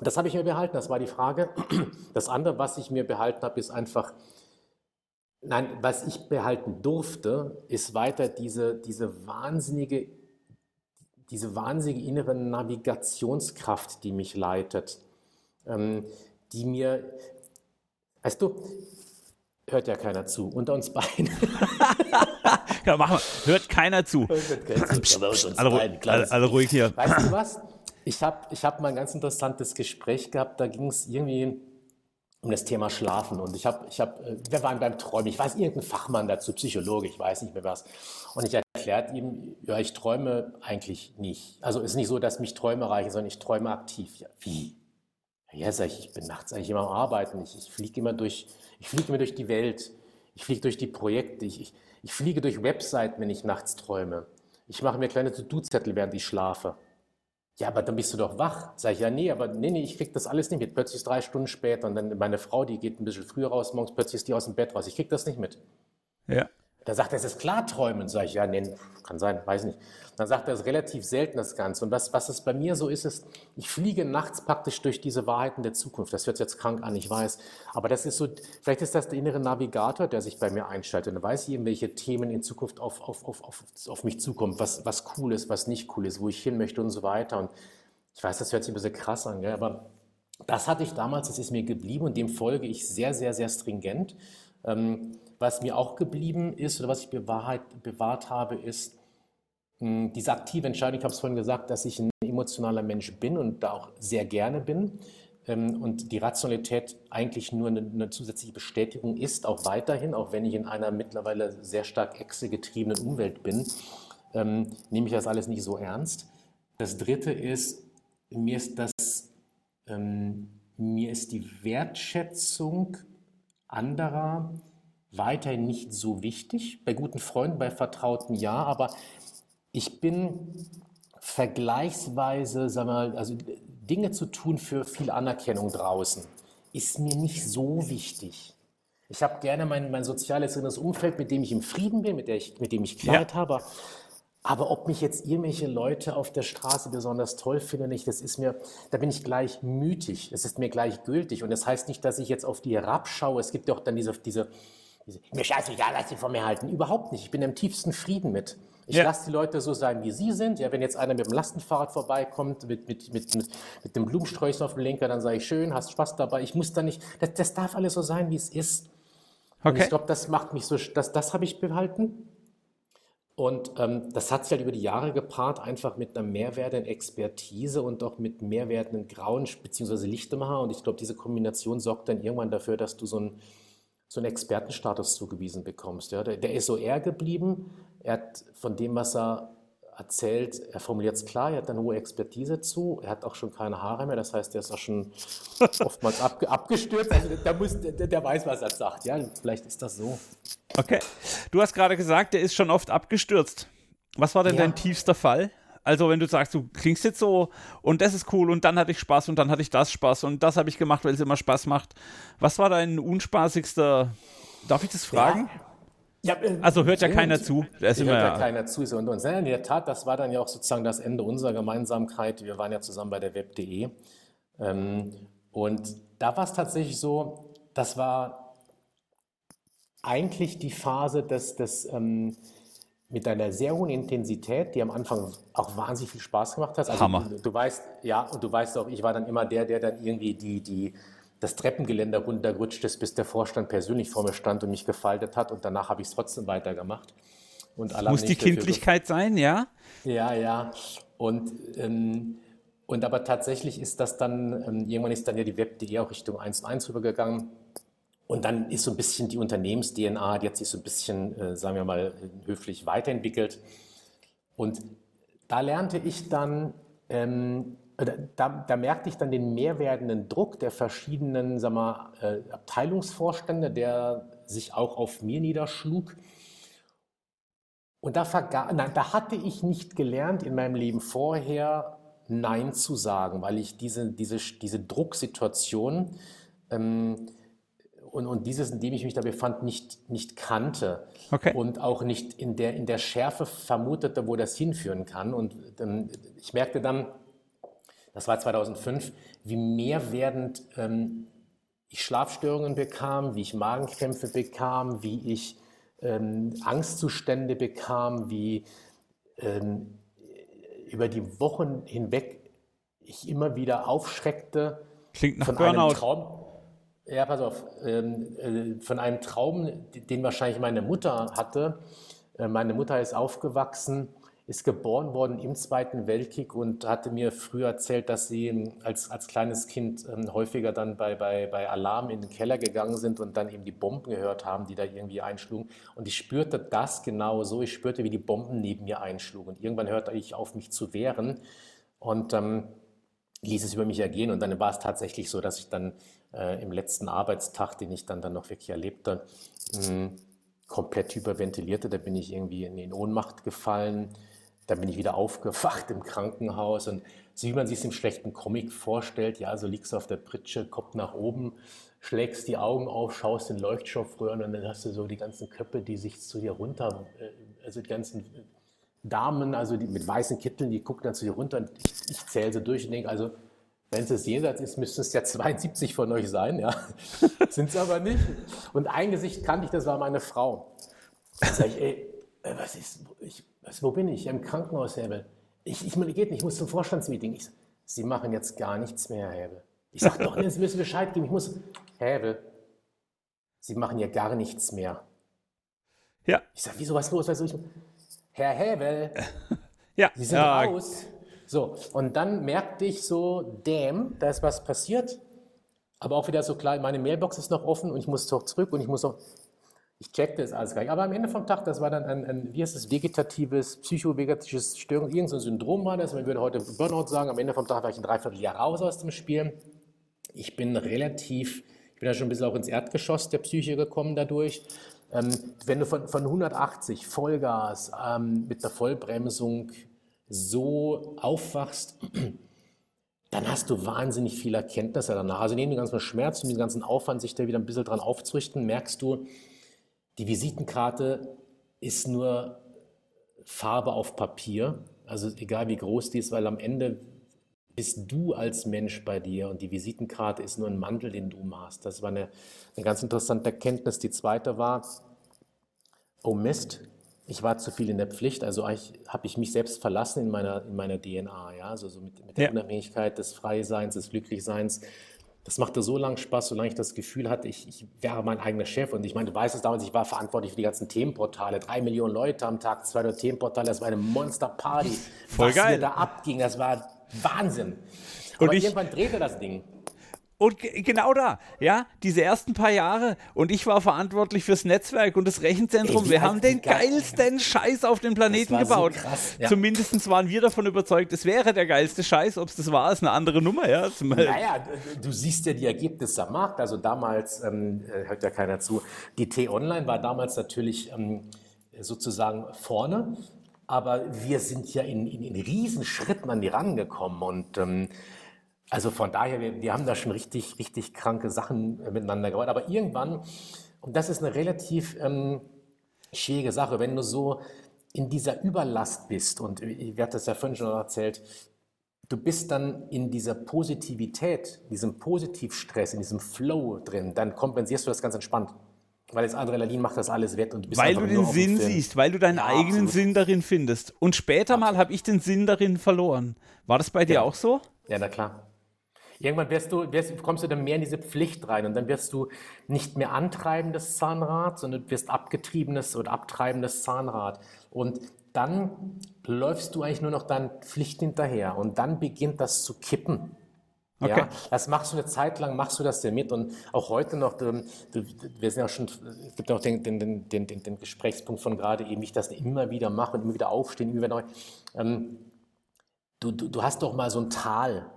das habe ich mir behalten, das war die Frage. Das andere, was ich mir behalten habe, ist einfach, Nein, was ich behalten durfte, ist weiter diese, diese wahnsinnige, diese wahnsinnige innere Navigationskraft, die mich leitet, ähm, die mir, weißt du, hört ja keiner zu, unter uns beiden. ja, machen wir. Hört keiner zu. Hört keiner zu. alle, alle, alle ruhig hier. Weißt du was? Ich habe ich hab mal ein ganz interessantes Gespräch gehabt, da ging es irgendwie um das Thema Schlafen. Und ich habe, ich hab, äh, wir waren beim Träumen. Ich weiß, irgendein Fachmann dazu, Psychologe, ich weiß nicht mehr was. Und ich erklärt ihm, ja, ich träume eigentlich nicht. Also es ist nicht so, dass mich Träume reichen, sondern ich träume aktiv. Ja, wie? Ja, sag ich, ich bin nachts eigentlich immer am Arbeiten. Ich, ich fliege immer durch, ich fliege immer durch die Welt. Ich fliege durch die Projekte. Ich, ich, ich fliege durch Webseiten, wenn ich nachts träume. Ich mache mir kleine To-Do-Zettel, während ich schlafe. Ja, aber dann bist du doch wach. Sag ich, ja, nee, aber nee, nee, ich krieg das alles nicht mit. Plötzlich ist drei Stunden später und dann meine Frau, die geht ein bisschen früher raus, morgens plötzlich ist die aus dem Bett raus. Ich krieg das nicht mit. Ja. Da sagt er, es ist klar träumen. Sag ich, ja, nee, kann sein, weiß nicht. Dann sagt er, es ist relativ selten das Ganze. Und was, was es bei mir so ist, ist, ich fliege nachts praktisch durch diese Wahrheiten der Zukunft. Das hört jetzt krank an, ich weiß. Aber das ist so, vielleicht ist das der innere Navigator, der sich bei mir einschaltet. Dann weiß ich eben, welche Themen in Zukunft auf, auf, auf, auf, auf mich zukommen, was, was cool ist, was nicht cool ist, wo ich hin möchte und so weiter. Und ich weiß, das hört sich ein bisschen krass an, gell? aber das hatte ich damals, das ist mir geblieben und dem folge ich sehr, sehr, sehr stringent. Ähm, was mir auch geblieben ist oder was ich bewahrt, bewahrt habe, ist mh, diese aktive Entscheidung. Ich habe es vorhin gesagt, dass ich ein emotionaler Mensch bin und da auch sehr gerne bin. Ähm, und die Rationalität eigentlich nur eine, eine, zusätzliche Bestätigung ist, auch weiterhin, auch wenn ich in einer mittlerweile sehr stark exegetriebenen Umwelt bin, ähm, nehme ich das alles nicht so ernst. Das Dritte ist, mir ist das, ähm, mir ist die Wertschätzung anderer weiterhin nicht so wichtig. Bei guten Freunden, bei Vertrauten ja, aber ich bin vergleichsweise, sag mal, also Dinge zu tun für viel Anerkennung draußen, ist mir nicht so wichtig. Ich habe gerne mein, mein soziales inneres Umfeld, mit dem ich im Frieden bin, mit, ich, mit dem ich Klarheit ja. habe. Aber ob mich jetzt irgendwelche Leute auf der Straße besonders toll finden, nicht, das ist mir, da bin ich gleich mütig. Das ist mir gleichgültig. Und das heißt nicht, dass ich jetzt auf die herabschaue. Es gibt ja auch dann diese, diese, diese mir scheißegal, was sie von mir halten. Überhaupt nicht. Ich bin im tiefsten Frieden mit. Ich ja. lasse die Leute so sein, wie sie sind. Ja, wenn jetzt einer mit dem Lastenfahrrad vorbeikommt, mit, mit, mit, mit, mit dem Blumensträuchchen auf dem Lenker, dann sage ich schön, hast Spaß dabei. Ich muss da nicht, das, das darf alles so sein, wie es ist. Okay. Und ich glaube, das macht mich so, das, das habe ich behalten. Und ähm, das hat sich halt über die Jahre gepaart, einfach mit einer mehrwertigen Expertise und auch mit mehrwertigen grauen bzw. lichtem Haar. Und ich glaube, diese Kombination sorgt dann irgendwann dafür, dass du so einen, so einen Expertenstatus zugewiesen bekommst. Ja? Der, der ist so eher geblieben, er hat von dem, was er erzählt, er formuliert es klar, er hat eine hohe Expertise zu, er hat auch schon keine Haare mehr, das heißt, er ist auch schon oftmals abge abgestürzt. Also der, muss, der, der, weiß, was er sagt. Ja, vielleicht ist das so. Okay. Du hast gerade gesagt, er ist schon oft abgestürzt. Was war denn ja. dein tiefster Fall? Also, wenn du sagst, du klingst jetzt so und das ist cool und dann hatte ich Spaß und dann hatte ich das Spaß und das habe ich gemacht, weil es immer Spaß macht. Was war dein unspaßigster, darf ich das fragen? Ja. Ja, äh, also hört ja keiner zu. Das hört ja, keiner zu. Und, und in der Tat, das war dann ja auch sozusagen das Ende unserer Gemeinsamkeit. Wir waren ja zusammen bei der Web.de. Ähm, und da war es tatsächlich so, das war eigentlich die Phase des, des ähm, mit einer sehr hohen Intensität, die am Anfang auch wahnsinnig viel Spaß gemacht hat. Also, Hammer. Du, du weißt, ja, und du weißt auch, ich war dann immer der, der dann irgendwie die, die das Treppengeländer runtergerutscht ist, bis der Vorstand persönlich vor mir stand und mich gefaltet hat. Und danach habe ich es trotzdem weitergemacht. Und Muss die Kindlichkeit sein, ja? Ja, ja. Und, ähm, und aber tatsächlich ist das dann, ähm, irgendwann ist dann ja die Web.de auch Richtung 1 und 1 rübergegangen. Und dann ist so ein bisschen die Unternehmens-DNA, die hat sich so ein bisschen, äh, sagen wir mal, höflich weiterentwickelt. Und da lernte ich dann ähm, da, da, merkte ich dann den mehrwerdenden Druck der verschiedenen sag mal, äh, Abteilungsvorstände, der sich auch auf mir niederschlug. Und da, nein, da hatte ich nicht gelernt in meinem Leben vorher, Nein zu sagen, weil ich diese, diese, diese Drucksituation ähm, und, und dieses, in dem ich mich da befand, nicht, nicht kannte okay. und auch nicht in der, in der Schärfe vermutete, wo das hinführen kann. Und ähm, ich merkte dann, das war 2005, wie mehrwerdend ähm, ich Schlafstörungen bekam, wie ich Magenkrämpfe bekam, wie ich ähm, Angstzustände bekam, wie ähm, über die Wochen hinweg ich immer wieder aufschreckte. Klingt nach von Burnout. Einem Traum, ja, pass auf, ähm, äh, von einem Traum, den wahrscheinlich meine Mutter hatte. Äh, meine Mutter ist aufgewachsen ist geboren worden im Zweiten Weltkrieg und hatte mir früher erzählt, dass sie als, als kleines Kind ähm, häufiger dann bei, bei, bei Alarm in den Keller gegangen sind und dann eben die Bomben gehört haben, die da irgendwie einschlugen. Und ich spürte das genau so. Ich spürte, wie die Bomben neben mir einschlugen. Und irgendwann hörte ich auf, mich zu wehren und ähm, ließ es über mich ergehen. Und dann war es tatsächlich so, dass ich dann äh, im letzten Arbeitstag, den ich dann, dann noch wirklich erlebte, mh, komplett hyperventilierte. Da bin ich irgendwie in, in Ohnmacht gefallen dann bin ich wieder aufgewacht im Krankenhaus und so wie man sich es im schlechten Comic vorstellt, ja, so liegst du auf der Pritsche, Kopf nach oben, schlägst die Augen auf, schaust in Leuchtstoffröhren und dann hast du so die ganzen Köpfe, die sich zu dir runter, äh, also die ganzen Damen, also die mit weißen Kitteln, die gucken dann zu dir runter und ich, ich zähle so durch und denke, also wenn es das jenseits ist, müssten es ja 72 von euch sein, ja. Sind es aber nicht. Und ein Gesicht kannte ich, das war meine Frau. Da sag ich, ey, äh, was ist, ich, was, wo bin ich? Im Krankenhaus, Hebel. Ich, ich, geht nicht, ich muss zum Vorstandsmeeting. Ich, Sie machen jetzt gar nichts mehr, Herr Hebel. Ich sage doch, Sie müssen Bescheid geben. Ich muss, Hebel, Sie machen ja gar nichts mehr. Ja. Ich sage, wieso, was los? Was los? Herr Häbel, Ja. Sie sind ja. raus. So, und dann merkte ich so, damn, da ist was passiert. Aber auch wieder so klar, meine Mailbox ist noch offen und ich muss doch zurück und ich muss noch. Ich checkte es alles gar nicht. Aber am Ende vom Tag, das war dann ein, ein wie heißt es, vegetatives, psychovegetatisches Störung, irgendein Syndrom war das. Man würde heute Burnout sagen. Am Ende vom Tag war ich ein Dreivierteljahr raus aus dem Spiel. Ich bin relativ, ich bin ja schon ein bisschen auch ins Erdgeschoss der Psyche gekommen dadurch. Ähm, wenn du von, von 180 Vollgas ähm, mit der Vollbremsung so aufwachst, dann hast du wahnsinnig viel Erkenntnisse danach. Also neben dem ganzen Schmerz und dem ganzen Aufwand, sich da wieder ein bisschen dran aufzurichten, merkst du, die Visitenkarte ist nur Farbe auf Papier, also egal wie groß die ist, weil am Ende bist du als Mensch bei dir und die Visitenkarte ist nur ein Mantel, den du machst. Das war eine, eine ganz interessante Erkenntnis. Die zweite war, oh Mist, ich war zu viel in der Pflicht, also habe ich mich selbst verlassen in meiner, in meiner DNA, ja, also so mit, mit der Ja. Unabhängigkeit des Freiseins, des Glücklichseins. Das machte so lange Spaß, solange ich das Gefühl hatte, ich, ich wäre mein eigener Chef. Und ich meine, du weißt es damals, ich war verantwortlich für die ganzen Themenportale. Drei Millionen Leute am Tag, 200 Themenportale, das war eine Monsterparty. Voll Was geil. mir da abging, das war Wahnsinn. Und Aber ich- irgendwann drehte das Ding. Und ge- genau da, ja, diese ersten paar Jahre und ich war verantwortlich fürs Netzwerk und das Rechenzentrum. Ey, wir haben den geilsten Scheiß auf dem Planeten war so gebaut. krass, ja. Zumindest waren wir davon überzeugt, es wäre der geilste Scheiß. Ob es das war, ist eine andere Nummer, ja. Naja, du- du siehst ja die Ergebnisse am Markt. Also damals, ähm, äh, hört ja keiner zu, die T-Online war damals natürlich ähm, sozusagen vorne, aber wir sind ja in, in, in Riesenschritten an die rangekommen und ähm, also von daher, wir, wir haben da schon richtig, richtig kranke Sachen äh, miteinander gebaut. Aber irgendwann, und das ist eine relativ ähm, schwierige Sache, wenn du so in dieser Überlast bist, und ich werde das ja vorhin schon erzählt, du bist dann in dieser Positivität, diesem Positivstress, in diesem Flow drin, dann kompensierst du das ganz entspannt. Weil das Adrenalin macht das alles wett und du bist Weil du den Sinn siehst, weil du deinen Ja, eigenen absolut. Sinn darin findest. Und später mal habe ich den Sinn darin verloren. War das bei dir Ja. auch so? Ja, na klar. Irgendwann wirst du, wirst, kommst du dann mehr in diese Pflicht rein und dann wirst du nicht mehr antreibendes Zahnrad, sondern du wirst abgetriebenes oder abtreibendes Zahnrad. Und dann läufst du eigentlich nur noch deinen Pflicht hinterher und dann beginnt das zu kippen. Okay. Ja, das machst du eine Zeit lang, machst du das ja mit und auch heute noch, du, du, wir sind ja schon, es gibt auch den, den, den, den Gesprächspunkt von gerade eben, wie ich das immer wieder mache und immer wieder aufstehen, immer wieder neu. Ähm, du, du, du hast doch mal so ein Tal.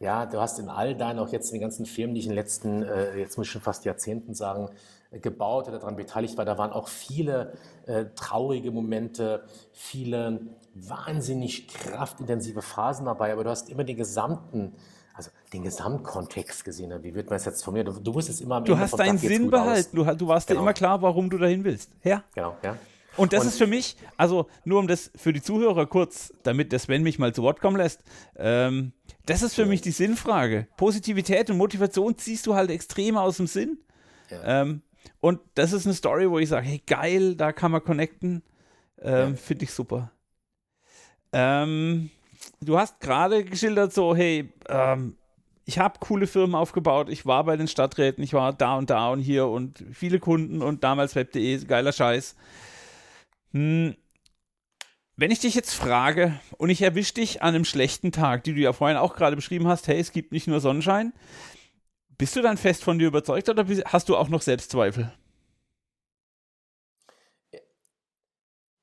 Ja, du hast in all deinen, auch jetzt in den ganzen Filmen, die ich in den letzten, äh, jetzt muss ich schon fast Jahrzehnten sagen, äh, gebaut oder daran beteiligt war, da waren auch viele äh, traurige Momente, viele wahnsinnig kraftintensive Phasen dabei, aber du hast immer den gesamten, also den Gesamtkontext gesehen. Wie wird man das jetzt formulieren? Du, du wusstest immer am Du Ende hast deinen Sinn behalten. Du, du warst dir Genau. immer klar, warum du dahin willst. Ja. Genau, ja. Und das Und- ist für mich, also nur um das für die Zuhörer kurz, damit der Sven mich mal zu Wort kommen lässt, ähm, das ist für mich die Sinnfrage. Positivität und Motivation ziehst du halt extrem aus dem Sinn. Ähm, und das ist eine Story, wo ich sage, hey geil, da kann man connecten. Ähm, Finde ich super. Ähm, du hast gerade geschildert so, hey, ähm, ich habe coole Firmen aufgebaut, ich war bei den Stadträten, ich war da und da und hier und viele Kunden und damals web.de, geiler Scheiß. Hm. Wenn ich dich jetzt frage und ich erwische dich an einem schlechten Tag, die du ja vorhin auch gerade beschrieben hast, hey, es gibt nicht nur Sonnenschein, bist du dann fest von dir überzeugt oder hast du auch noch Selbstzweifel?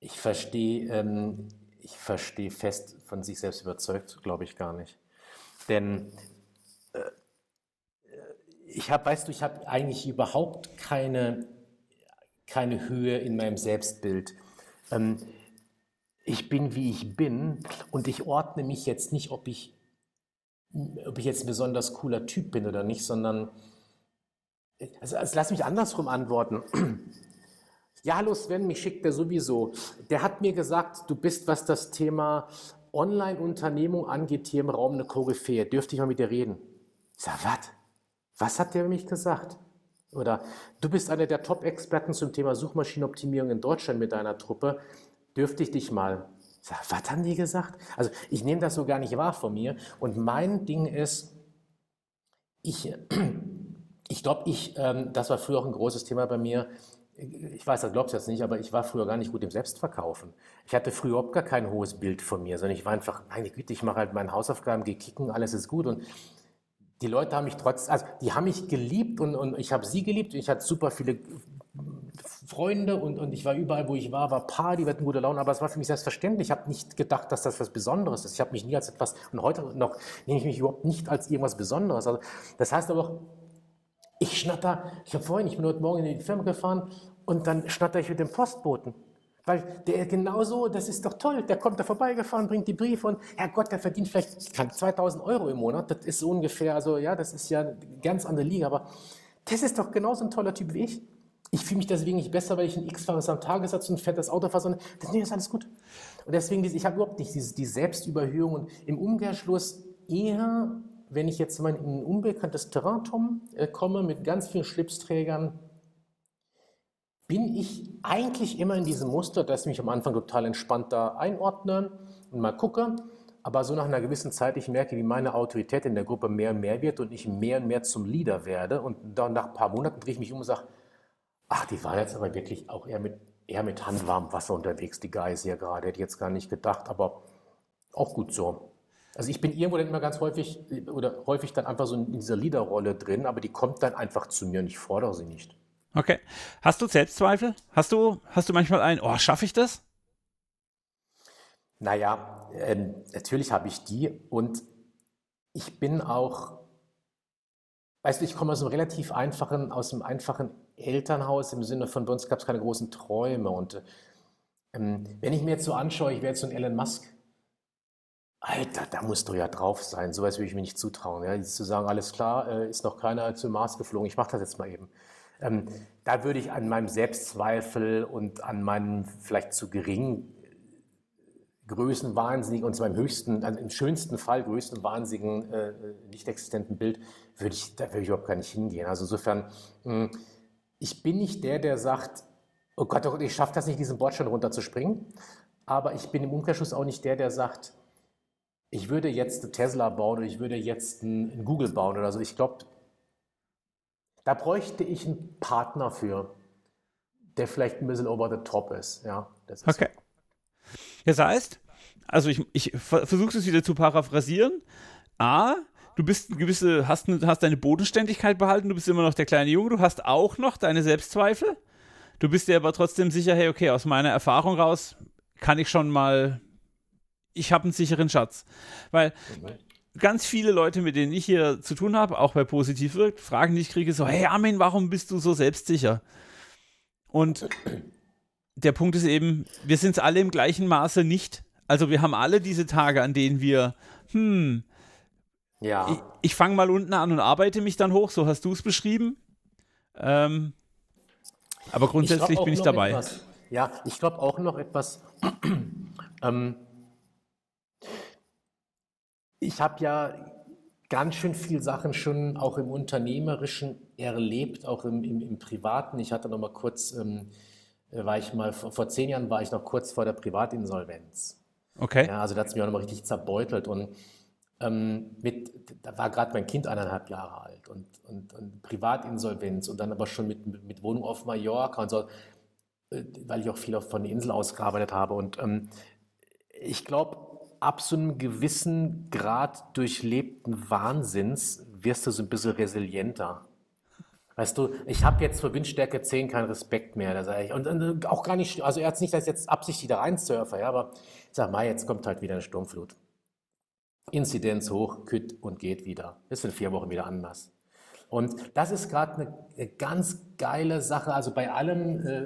Ich verstehe, ähm, ich verstehe fest von sich selbst überzeugt, glaube ich gar nicht. Denn äh, ich habe, weißt du, ich habe eigentlich überhaupt keine, keine Höhe in meinem Selbstbild. Ähm, ich bin, wie ich bin und ich ordne mich jetzt nicht, ob ich, ob ich jetzt ein besonders cooler Typ bin oder nicht, sondern, also, also lass mich andersrum antworten. Ja, hallo Sven, mich schickt der sowieso. Der hat mir gesagt, du bist, was das Thema Online-Unternehmung angeht, hier im Raum eine Koryphäe. Dürfte ich mal mit dir reden? Ich sag, was? Was hat der mich gesagt? Oder du bist einer der Top-Experten zum Thema Suchmaschinenoptimierung in Deutschland mit deiner Truppe. Dürfte ich dich mal? Sag, was haben die gesagt? Also ich nehme das so gar nicht wahr von mir. Und mein Ding ist, ich, ich glaube, ich, ähm, das war früher auch ein großes Thema bei mir, ich weiß, das glaubst du jetzt nicht, aber ich war früher gar nicht gut im Selbstverkaufen. Ich hatte früher überhaupt gar kein hohes Bild von mir, sondern ich war einfach, meine Güte, ich mache halt meine Hausaufgaben, gehe kicken, alles ist gut. Und die Leute haben mich trotz, also die haben mich geliebt und, und ich habe sie geliebt. Ich hatte super viele Freunde und, und ich war überall, wo ich war, war Party, wir hatten gute Laune, aber es war für mich selbstverständlich. Ich habe nicht gedacht, dass das was Besonderes ist. Ich habe mich nie als etwas, und heute noch nehme ich mich überhaupt nicht als irgendwas Besonderes. Also, das heißt aber auch, ich schnatter, ich habe vorhin, ich bin heute Morgen in die Firma gefahren und dann schnatter ich mit dem Postboten. Weil der genauso, das ist doch toll, der kommt da vorbeigefahren, bringt die Briefe und Herrgott, der verdient vielleicht 2000 Euro im Monat. Das ist so ungefähr, also ja, das ist ja eine ganz andere Liga, aber das ist doch genauso ein toller Typ wie ich. Ich fühle mich deswegen nicht besser, weil ich ein X-Faches am Tagessatz und ein fettes Auto fahre, sondern das, nee, das ist alles gut. Und deswegen, ich habe überhaupt nicht diese, die Selbstüberhöhung und im Umkehrschluss eher, wenn ich jetzt mal in ein unbekanntes Terrain äh, komme mit ganz vielen Schlipsträgern, bin ich eigentlich immer in diesem Muster, dass ich mich am Anfang total entspannt da einordne und mal gucke. Aber so nach einer gewissen Zeit, ich merke, wie meine Autorität in der Gruppe mehr und mehr wird und ich mehr und mehr zum Leader werde. Und dann nach ein paar Monaten drehe ich mich um und sage, ach, die war jetzt aber wirklich auch eher mit, eher mit handwarmem Wasser unterwegs, die Geise hier gerade. Hätte ich jetzt gar nicht gedacht, aber auch gut so. Also ich bin irgendwo dann immer ganz häufig oder häufig dann einfach so in dieser Leaderrolle drin, aber die kommt dann einfach zu mir und ich fordere sie nicht. Okay. Hast du Selbstzweifel? Hast du, hast du manchmal ein, oh, schaffe ich das? Naja, ähm, natürlich habe ich die und ich bin auch, weißt du, ich komme aus einem relativ einfachen, aus einem einfachen Elternhaus im Sinne von, bei uns gab es keine großen Träume und ähm, wenn ich mir jetzt so anschaue, ich wäre jetzt so ein Elon Musk, Alter, da musst du ja drauf sein. Sowas würde ich mir nicht zutrauen. Ja? Zu sagen, alles klar, äh, ist noch keiner zum Mars geflogen, ich mache das jetzt mal eben. Ähm, da würde ich an meinem Selbstzweifel und an meinem vielleicht zu geringen Größenwahnsinnigen und zwar im höchsten, also im schönsten Fall größten wahnsinnigen, äh, nicht existenten Bild, würde ich, da würde ich überhaupt gar nicht hingehen. Also insofern, mh, hm, ich bin nicht der, der sagt, oh Gott, oh Gott ich schaffe das nicht, diesen Bordstein runterzuspringen. Aber ich bin im Umkehrschluss auch nicht der, der sagt, ich würde jetzt eine Tesla bauen oder ich würde jetzt ein Google bauen oder so. Ich glaube, da bräuchte ich einen Partner für, der vielleicht ein bisschen over the top ist. Ja, ist okay. So. Das heißt, also ich, ich versuche es wieder zu paraphrasieren. A, du bist eine gewisse, hast, hast deine Bodenständigkeit behalten, du bist immer noch der kleine Junge, du hast auch noch deine Selbstzweifel. Du bist dir aber trotzdem sicher, hey, okay, aus meiner Erfahrung raus kann ich schon mal, ich habe einen sicheren Schatz. Weil ganz viele Leute, mit denen ich hier zu tun habe, auch bei Positiv wirkt, Fragen, die ich kriege, so, hey Armin, warum bist du so selbstsicher? Und der Punkt ist eben, wir sind es alle im gleichen Maße nicht. Also wir haben alle diese Tage, an denen wir, hm, ja. ich, ich fange mal unten an und arbeite mich dann hoch, so hast du es beschrieben. Ähm, aber grundsätzlich ich bin ich dabei. Etwas, ja, ich glaube auch noch etwas. ähm, ich habe ja ganz schön viel Sachen schon auch im Unternehmerischen erlebt, auch im, im, im Privaten. Ich hatte noch mal kurz, ähm, war ich mal, vor, zehn Jahren war ich noch kurz vor der Privatinsolvenz. Okay. Ja, also da hat es mich auch noch mal richtig zerbeutelt und ähm, mit, da war gerade mein Kind eineinhalb Jahre alt und, und, und, Privatinsolvenz und dann aber schon mit, mit Wohnung auf Mallorca und so, äh, weil ich auch viel von der Insel aus gearbeitet habe und ähm, ich glaube, ab so einem gewissen Grad durchlebten Wahnsinns wirst du so ein bisschen resilienter. Weißt du, ich habe jetzt für Windstärke 10 keinen Respekt mehr. Da sage ich. Und, und, auch gar nicht, also er hat nicht, dass jetzt absichtlich da rein surfe, ja, aber ich sage mal, jetzt kommt halt wieder eine Sturmflut. Inzidenz hoch, kütt und geht wieder. Ist in vier Wochen wieder anders. Und das ist gerade eine, eine, ganz geile Sache. Also bei allem, äh,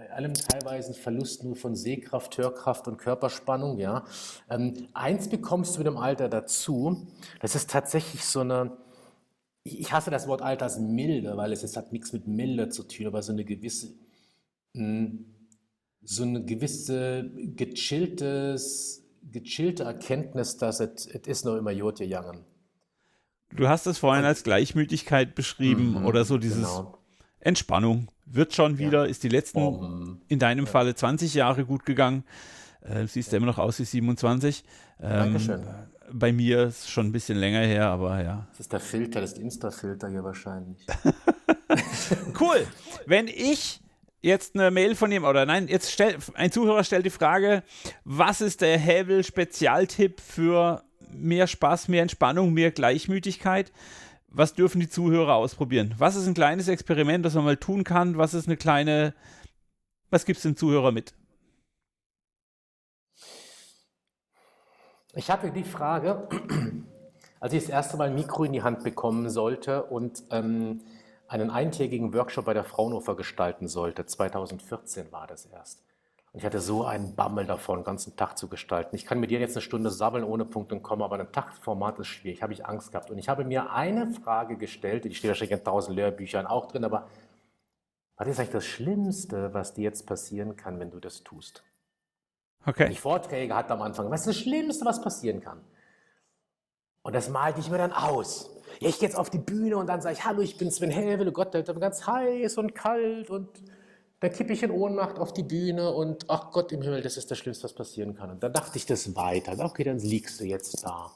bei allem teilweise Verlust nur von Sehkraft, Hörkraft und Körperspannung, ja. Ähm, eins bekommst du mit dem Alter dazu, das ist tatsächlich so eine, ich hasse das Wort Altersmilde, weil es, es hat nichts mit Milde zu tun, aber so eine gewisse, hm, so eine gewisse gechilltes, gechillte Erkenntnis, dass es ist noch immer Jod gegangen. Du hast es vorhin als Gleichmütigkeit beschrieben mhm, oder so dieses genau. Entspannung wird schon wieder, ja. ist die letzten, oh, in deinem ja. Falle 20 Jahre gut gegangen. Äh, siehst ja immer noch aus wie 27. Ähm, Dankeschön. Bei mir ist es schon ein bisschen länger her, aber ja. Das ist der Filter, das Insta-Filter hier wahrscheinlich. cool. Wenn ich jetzt eine Mail von ihm, oder nein, jetzt stellt ein Zuhörer stellt die Frage, was ist der Hebel Spezialtipp für mehr Spaß, mehr Entspannung, mehr Gleichmütigkeit? Was dürfen die Zuhörer ausprobieren? Was ist ein kleines Experiment, das man mal tun kann? Was ist eine kleine, was gibt es den Zuhörer mit? Ich hatte die Frage, als ich das erste Mal ein Mikro in die Hand bekommen sollte und ähm, einen eintägigen Workshop bei der Fraunhofer gestalten sollte. 2014 war das erst. Und ich hatte so einen Bammel davon, den ganzen Tag zu gestalten. Ich kann mit dir jetzt eine Stunde sabbeln ohne Punkt und Komma, aber ein Taktformat ist schwierig, habe ich Angst gehabt. Und ich habe mir eine Frage gestellt, die steht wahrscheinlich in tausend Lehrbüchern auch drin, aber was ist eigentlich das Schlimmste, was dir jetzt passieren kann, wenn du das tust? Okay. Wenn ich Vorträge hatte am Anfang, was ist das Schlimmste, was passieren kann? Und das malte ich mir dann aus. Ja, ich gehe jetzt auf die Bühne und dann sage ich, hallo, ich bin Sven Helwele, Gott, der ist ganz heiß und kalt und dann kippe ich in Ohnmacht auf die Bühne und ach Gott im Himmel, das ist das Schlimmste, was passieren kann. Und dann dachte ich das weiter. Okay, dann liegst du jetzt da.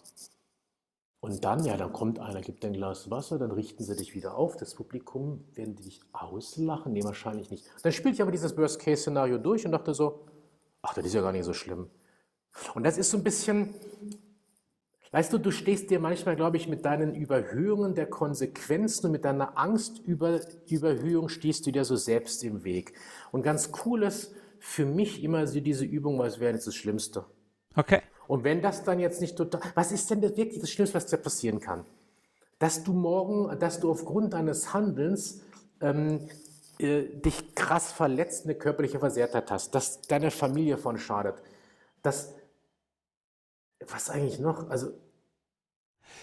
Und dann, ja, dann kommt einer, gibt ein Glas Wasser, dann richten sie dich wieder auf. Das Publikum werden dich auslachen. Nee, wahrscheinlich nicht. Dann spielt ich aber dieses Worst-Case-Szenario durch und dachte so, ach, das ist ja gar nicht so schlimm. Und das ist so ein bisschen, weißt du, du stehst dir manchmal, glaube ich, mit deinen Überhöhungen der Konsequenzen und mit deiner Angst über Überhöhung stehst du dir so selbst im Weg. Und ganz cool ist für mich immer so diese Übung, weil es wäre jetzt das Schlimmste. Okay. Und wenn das dann jetzt nicht total, was ist denn das wirklich das Schlimmste, was dir passieren kann? Dass du morgen, dass du aufgrund deines Handelns ähm, äh, dich krass verletzt, eine körperliche Versehrtheit hast, dass deine Familie von schadet, dass, was eigentlich noch, also,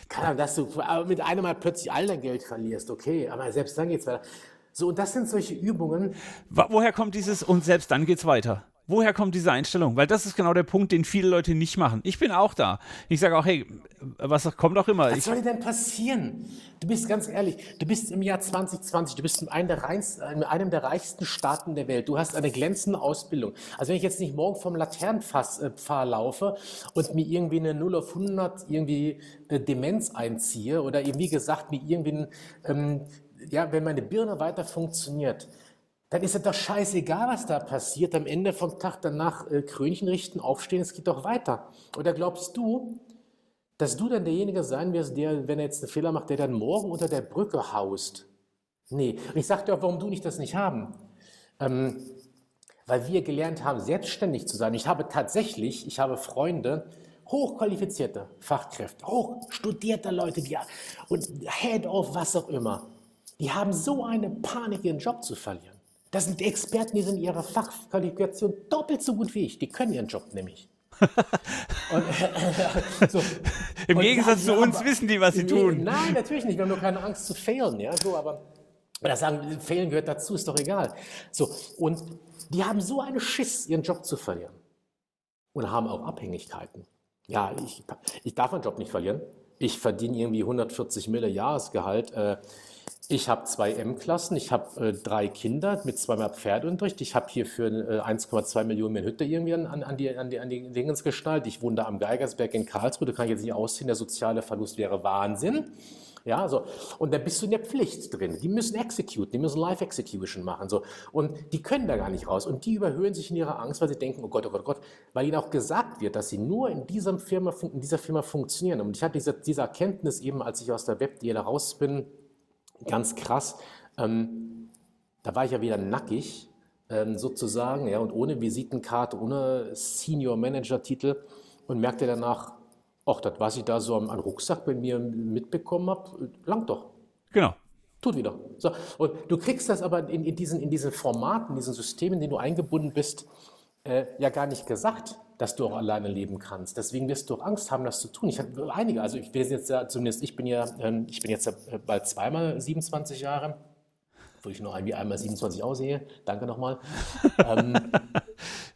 keine Ahnung, dass du mit einem Mal plötzlich all dein Geld verlierst, okay, aber selbst dann geht's weiter. So, und das sind solche Übungen. Woher kommt dieses und selbst dann geht's weiter? Woher kommt diese Einstellung? Weil das ist genau der Punkt, den viele Leute nicht machen. Ich bin auch da. Ich sage auch, hey, was kommt auch immer. Was ich soll dir denn passieren? Du bist ganz ehrlich, du bist im Jahr 2020, du bist in einem der, reinsten, in einem der reichsten Staaten der Welt. Du hast eine glänzende Ausbildung. Also wenn ich jetzt nicht morgen vom Laternenpfahl laufe und mir irgendwie eine 0 auf 100 irgendwie äh, Demenz einziehe oder eben wie gesagt mir irgendwie, ähm, ja, wenn meine Birne weiter funktioniert, dann ist es doch scheißegal, was da passiert. Am Ende vom Tag danach äh, Krönchen richten, aufstehen, es geht doch weiter. Oder glaubst du, dass du dann derjenige sein wirst, der, wenn er jetzt einen Fehler macht, der dann morgen unter der Brücke haust? Nee. Und ich sage dir auch, warum du nicht das nicht haben. Ähm, weil wir gelernt haben, selbstständig zu sein. Ich habe tatsächlich, ich habe Freunde, hochqualifizierte Fachkräfte, hochstudierte Leute, die, und Head of was auch immer, die haben so eine Panik, ihren Job zu verlieren. Das sind Experten, die sind in ihrer Fachqualifikation doppelt so gut wie ich. Die können ihren Job nämlich. und, äh, so. Im und Gegensatz zu uns aber, wissen die, was sie nee, tun. Nein, natürlich nicht. Wir haben nur keine Angst zu failen. Ja? So, aber oder sagen, failen gehört dazu, ist doch egal. So, und die haben so einen Schiss, ihren Job zu verlieren. Und haben auch Abhängigkeiten. Ja, ich, ich darf meinen Job nicht verlieren. Ich verdiene irgendwie 140 Mille Jahresgehalt. Äh, ich habe zwei M-Klassen, ich habe äh, drei Kinder mit zweimal Pferdeunterricht. Ich habe hier für äh, 1,2 Millionen mehr Hütte irgendwie an, an, die, an, die, an die Dingens gestaltet. Ich wohne da am Geigersberg in Karlsruhe, da kann ich jetzt nicht ausziehen, der soziale Verlust wäre Wahnsinn. Ja, so. Und da bist du in der Pflicht drin. Die müssen execute, die müssen Live-Execution machen. So. Und die können da gar nicht raus. Und die überhöhen sich in ihrer Angst, weil sie denken, oh Gott, oh Gott, oh Gott, weil ihnen auch gesagt wird, dass sie nur in, Firma, in dieser Firma funktionieren. Und ich hatte diese, diese Erkenntnis eben, als ich aus der Web-DL raus bin, ganz krass. Ähm, da war ich ja wieder nackig, ähm, sozusagen, ja, und ohne Visitenkarte, ohne Senior Manager-Titel und merkte danach, ach, das, was ich da so am, am Rucksack bei mir mitbekommen habe, langt doch. Genau. Tut wieder. So, und du kriegst das aber in, in, diesen, in diesen Formaten, in diesen Systemen, in denen du eingebunden bist, äh, ja gar nicht gesagt dass du auch alleine leben kannst. Deswegen wirst du auch Angst haben, das zu tun. Ich habe einige, also ich bin jetzt ja, zumindest ich bin ja, ähm, ich bin jetzt äh, bald zweimal 27 Jahre, wo ich nur wie einmal 27 aussehe. Danke nochmal. ähm,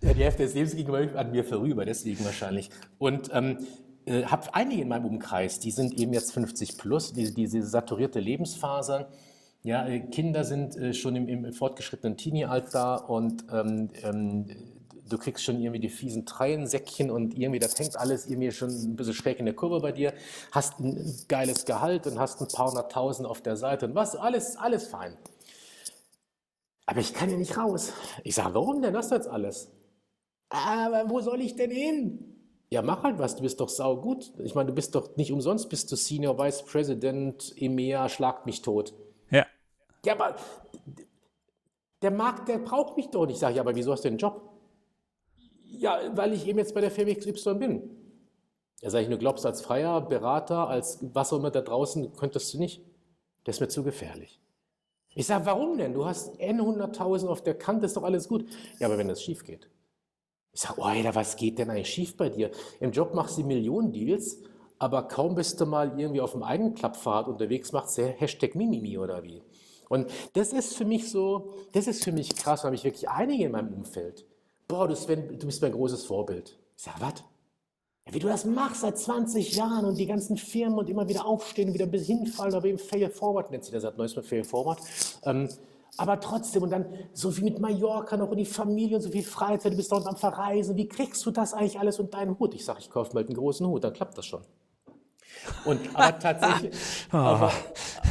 die Hälfte des Lebens ging an mir vorüber, deswegen wahrscheinlich. Und ähm, äh, habe einige in meinem Umkreis, die sind eben jetzt 50 plus, diese, diese saturierte Lebensphase. Ja, äh, Kinder sind äh, schon im, im fortgeschrittenen Teenie-Alter und ähm, ähm, du kriegst schon irgendwie die fiesen Treiensäckchen und irgendwie das hängt alles irgendwie schon ein bisschen schräg in der Kurve bei dir, hast ein geiles Gehalt und hast ein paar hunderttausend auf der Seite und was, alles, alles fein. Aber ich kann ja nicht raus. Ich sage, warum denn? Das jetzt alles. Aber wo soll ich denn hin? Ja, mach halt was, du bist doch saugut. Ich meine, du bist doch nicht umsonst, bist du Senior Vice President, EMEA, schlagt mich tot. Ja. Ja, aber der Markt, der braucht mich doch nicht. Ich sage, ja, aber wieso hast du den Job? Ja, weil ich eben jetzt bei der Firma XY bin. Ja, sage ich, du glaubst als Freier, Berater, als was auch immer da draußen, könntest du nicht. Das ist mir zu gefährlich. Ich sage, warum denn? Du hast N 100.000 auf der Kante, ist doch alles gut. Ja, aber wenn das schief geht. Ich sage, oh, Alter, was geht denn eigentlich schief bei dir? Im Job machst du Millionen Deals, aber kaum bist du mal irgendwie auf dem eigenen Klappfahrt unterwegs, machst du Hashtag Mimimi oder wie. Und das ist für mich so, das ist für mich krass, weil mich wirklich einige in meinem Umfeld, boah, du, Sven, du bist mein großes Vorbild. Ich sage, was? Ja, wie du das machst seit 20 Jahren und die ganzen Firmen und immer wieder aufstehen, wieder ein bisschen hinfallen, aber eben Fail Forward nennt sich das seit neuestem Fail Forward. Ähm, aber trotzdem und dann so viel mit Mallorca noch und die Familie und so viel Freizeit, du bist da unten am Verreisen. Wie kriegst du das eigentlich alles und deinen Hut? Ich sage, ich kaufe mal einen großen Hut, dann klappt das schon. Und, aber, tatsächlich, aber,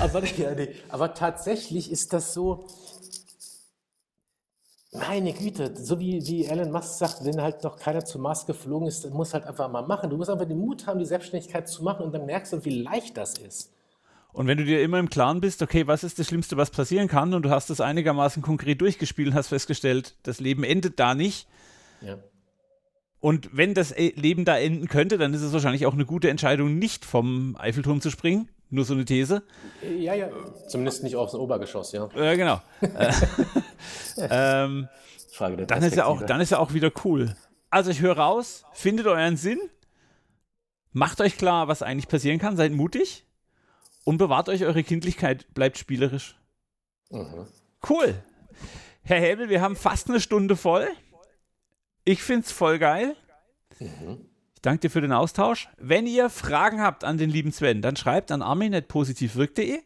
aber, ja, nee, aber tatsächlich ist das so, meine Güte, so wie, wie Elon Musk sagt, wenn halt noch keiner zum Mars geflogen ist, dann muss halt einfach mal machen. Du musst einfach den Mut haben, die Selbstständigkeit zu machen und dann merkst du, wie leicht das ist. Und wenn du dir immer im Klaren bist, okay, was ist das Schlimmste, was passieren kann, und du hast das einigermaßen konkret durchgespielt und hast festgestellt, das Leben endet da nicht. Ja. Und wenn das e-, Leben da enden könnte, dann ist es wahrscheinlich auch eine gute Entscheidung, nicht vom Eiffelturm zu springen. Nur so eine These. Ja, ja, zumindest nicht aufs Obergeschoss, ja. Ja, genau. ähm, Frage der dann ist, ja auch, dann ist ja auch wieder cool. Also ich höre raus, findet euren Sinn, macht euch klar, was eigentlich passieren kann, seid mutig und bewahrt euch eure Kindlichkeit, bleibt spielerisch. Mhm. Cool. Herr Hebel, wir haben fast eine Stunde voll. Ich finde es voll geil. Mhm. Ich danke dir für den Austausch. Wenn ihr Fragen habt an den lieben Sven, dann schreibt an armin.positivwirk.de.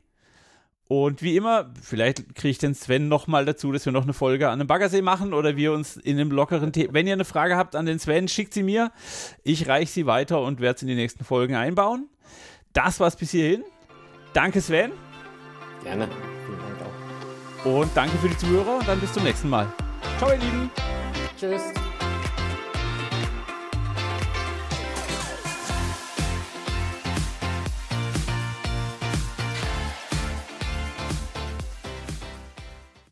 Und wie immer, vielleicht kriege ich den Sven nochmal dazu, dass wir noch eine Folge an einem Baggersee machen oder wir uns in einem lockeren Thema. Wenn ihr eine Frage habt an den Sven, schickt sie mir. Ich reiche sie weiter und werde sie in die nächsten Folgen einbauen. Das war's bis hierhin. Danke, Sven. Gerne. Vielen Dank auch. Und danke für die Zuhörer. Dann bis zum nächsten Mal. Ciao, ihr Lieben. Tschüss.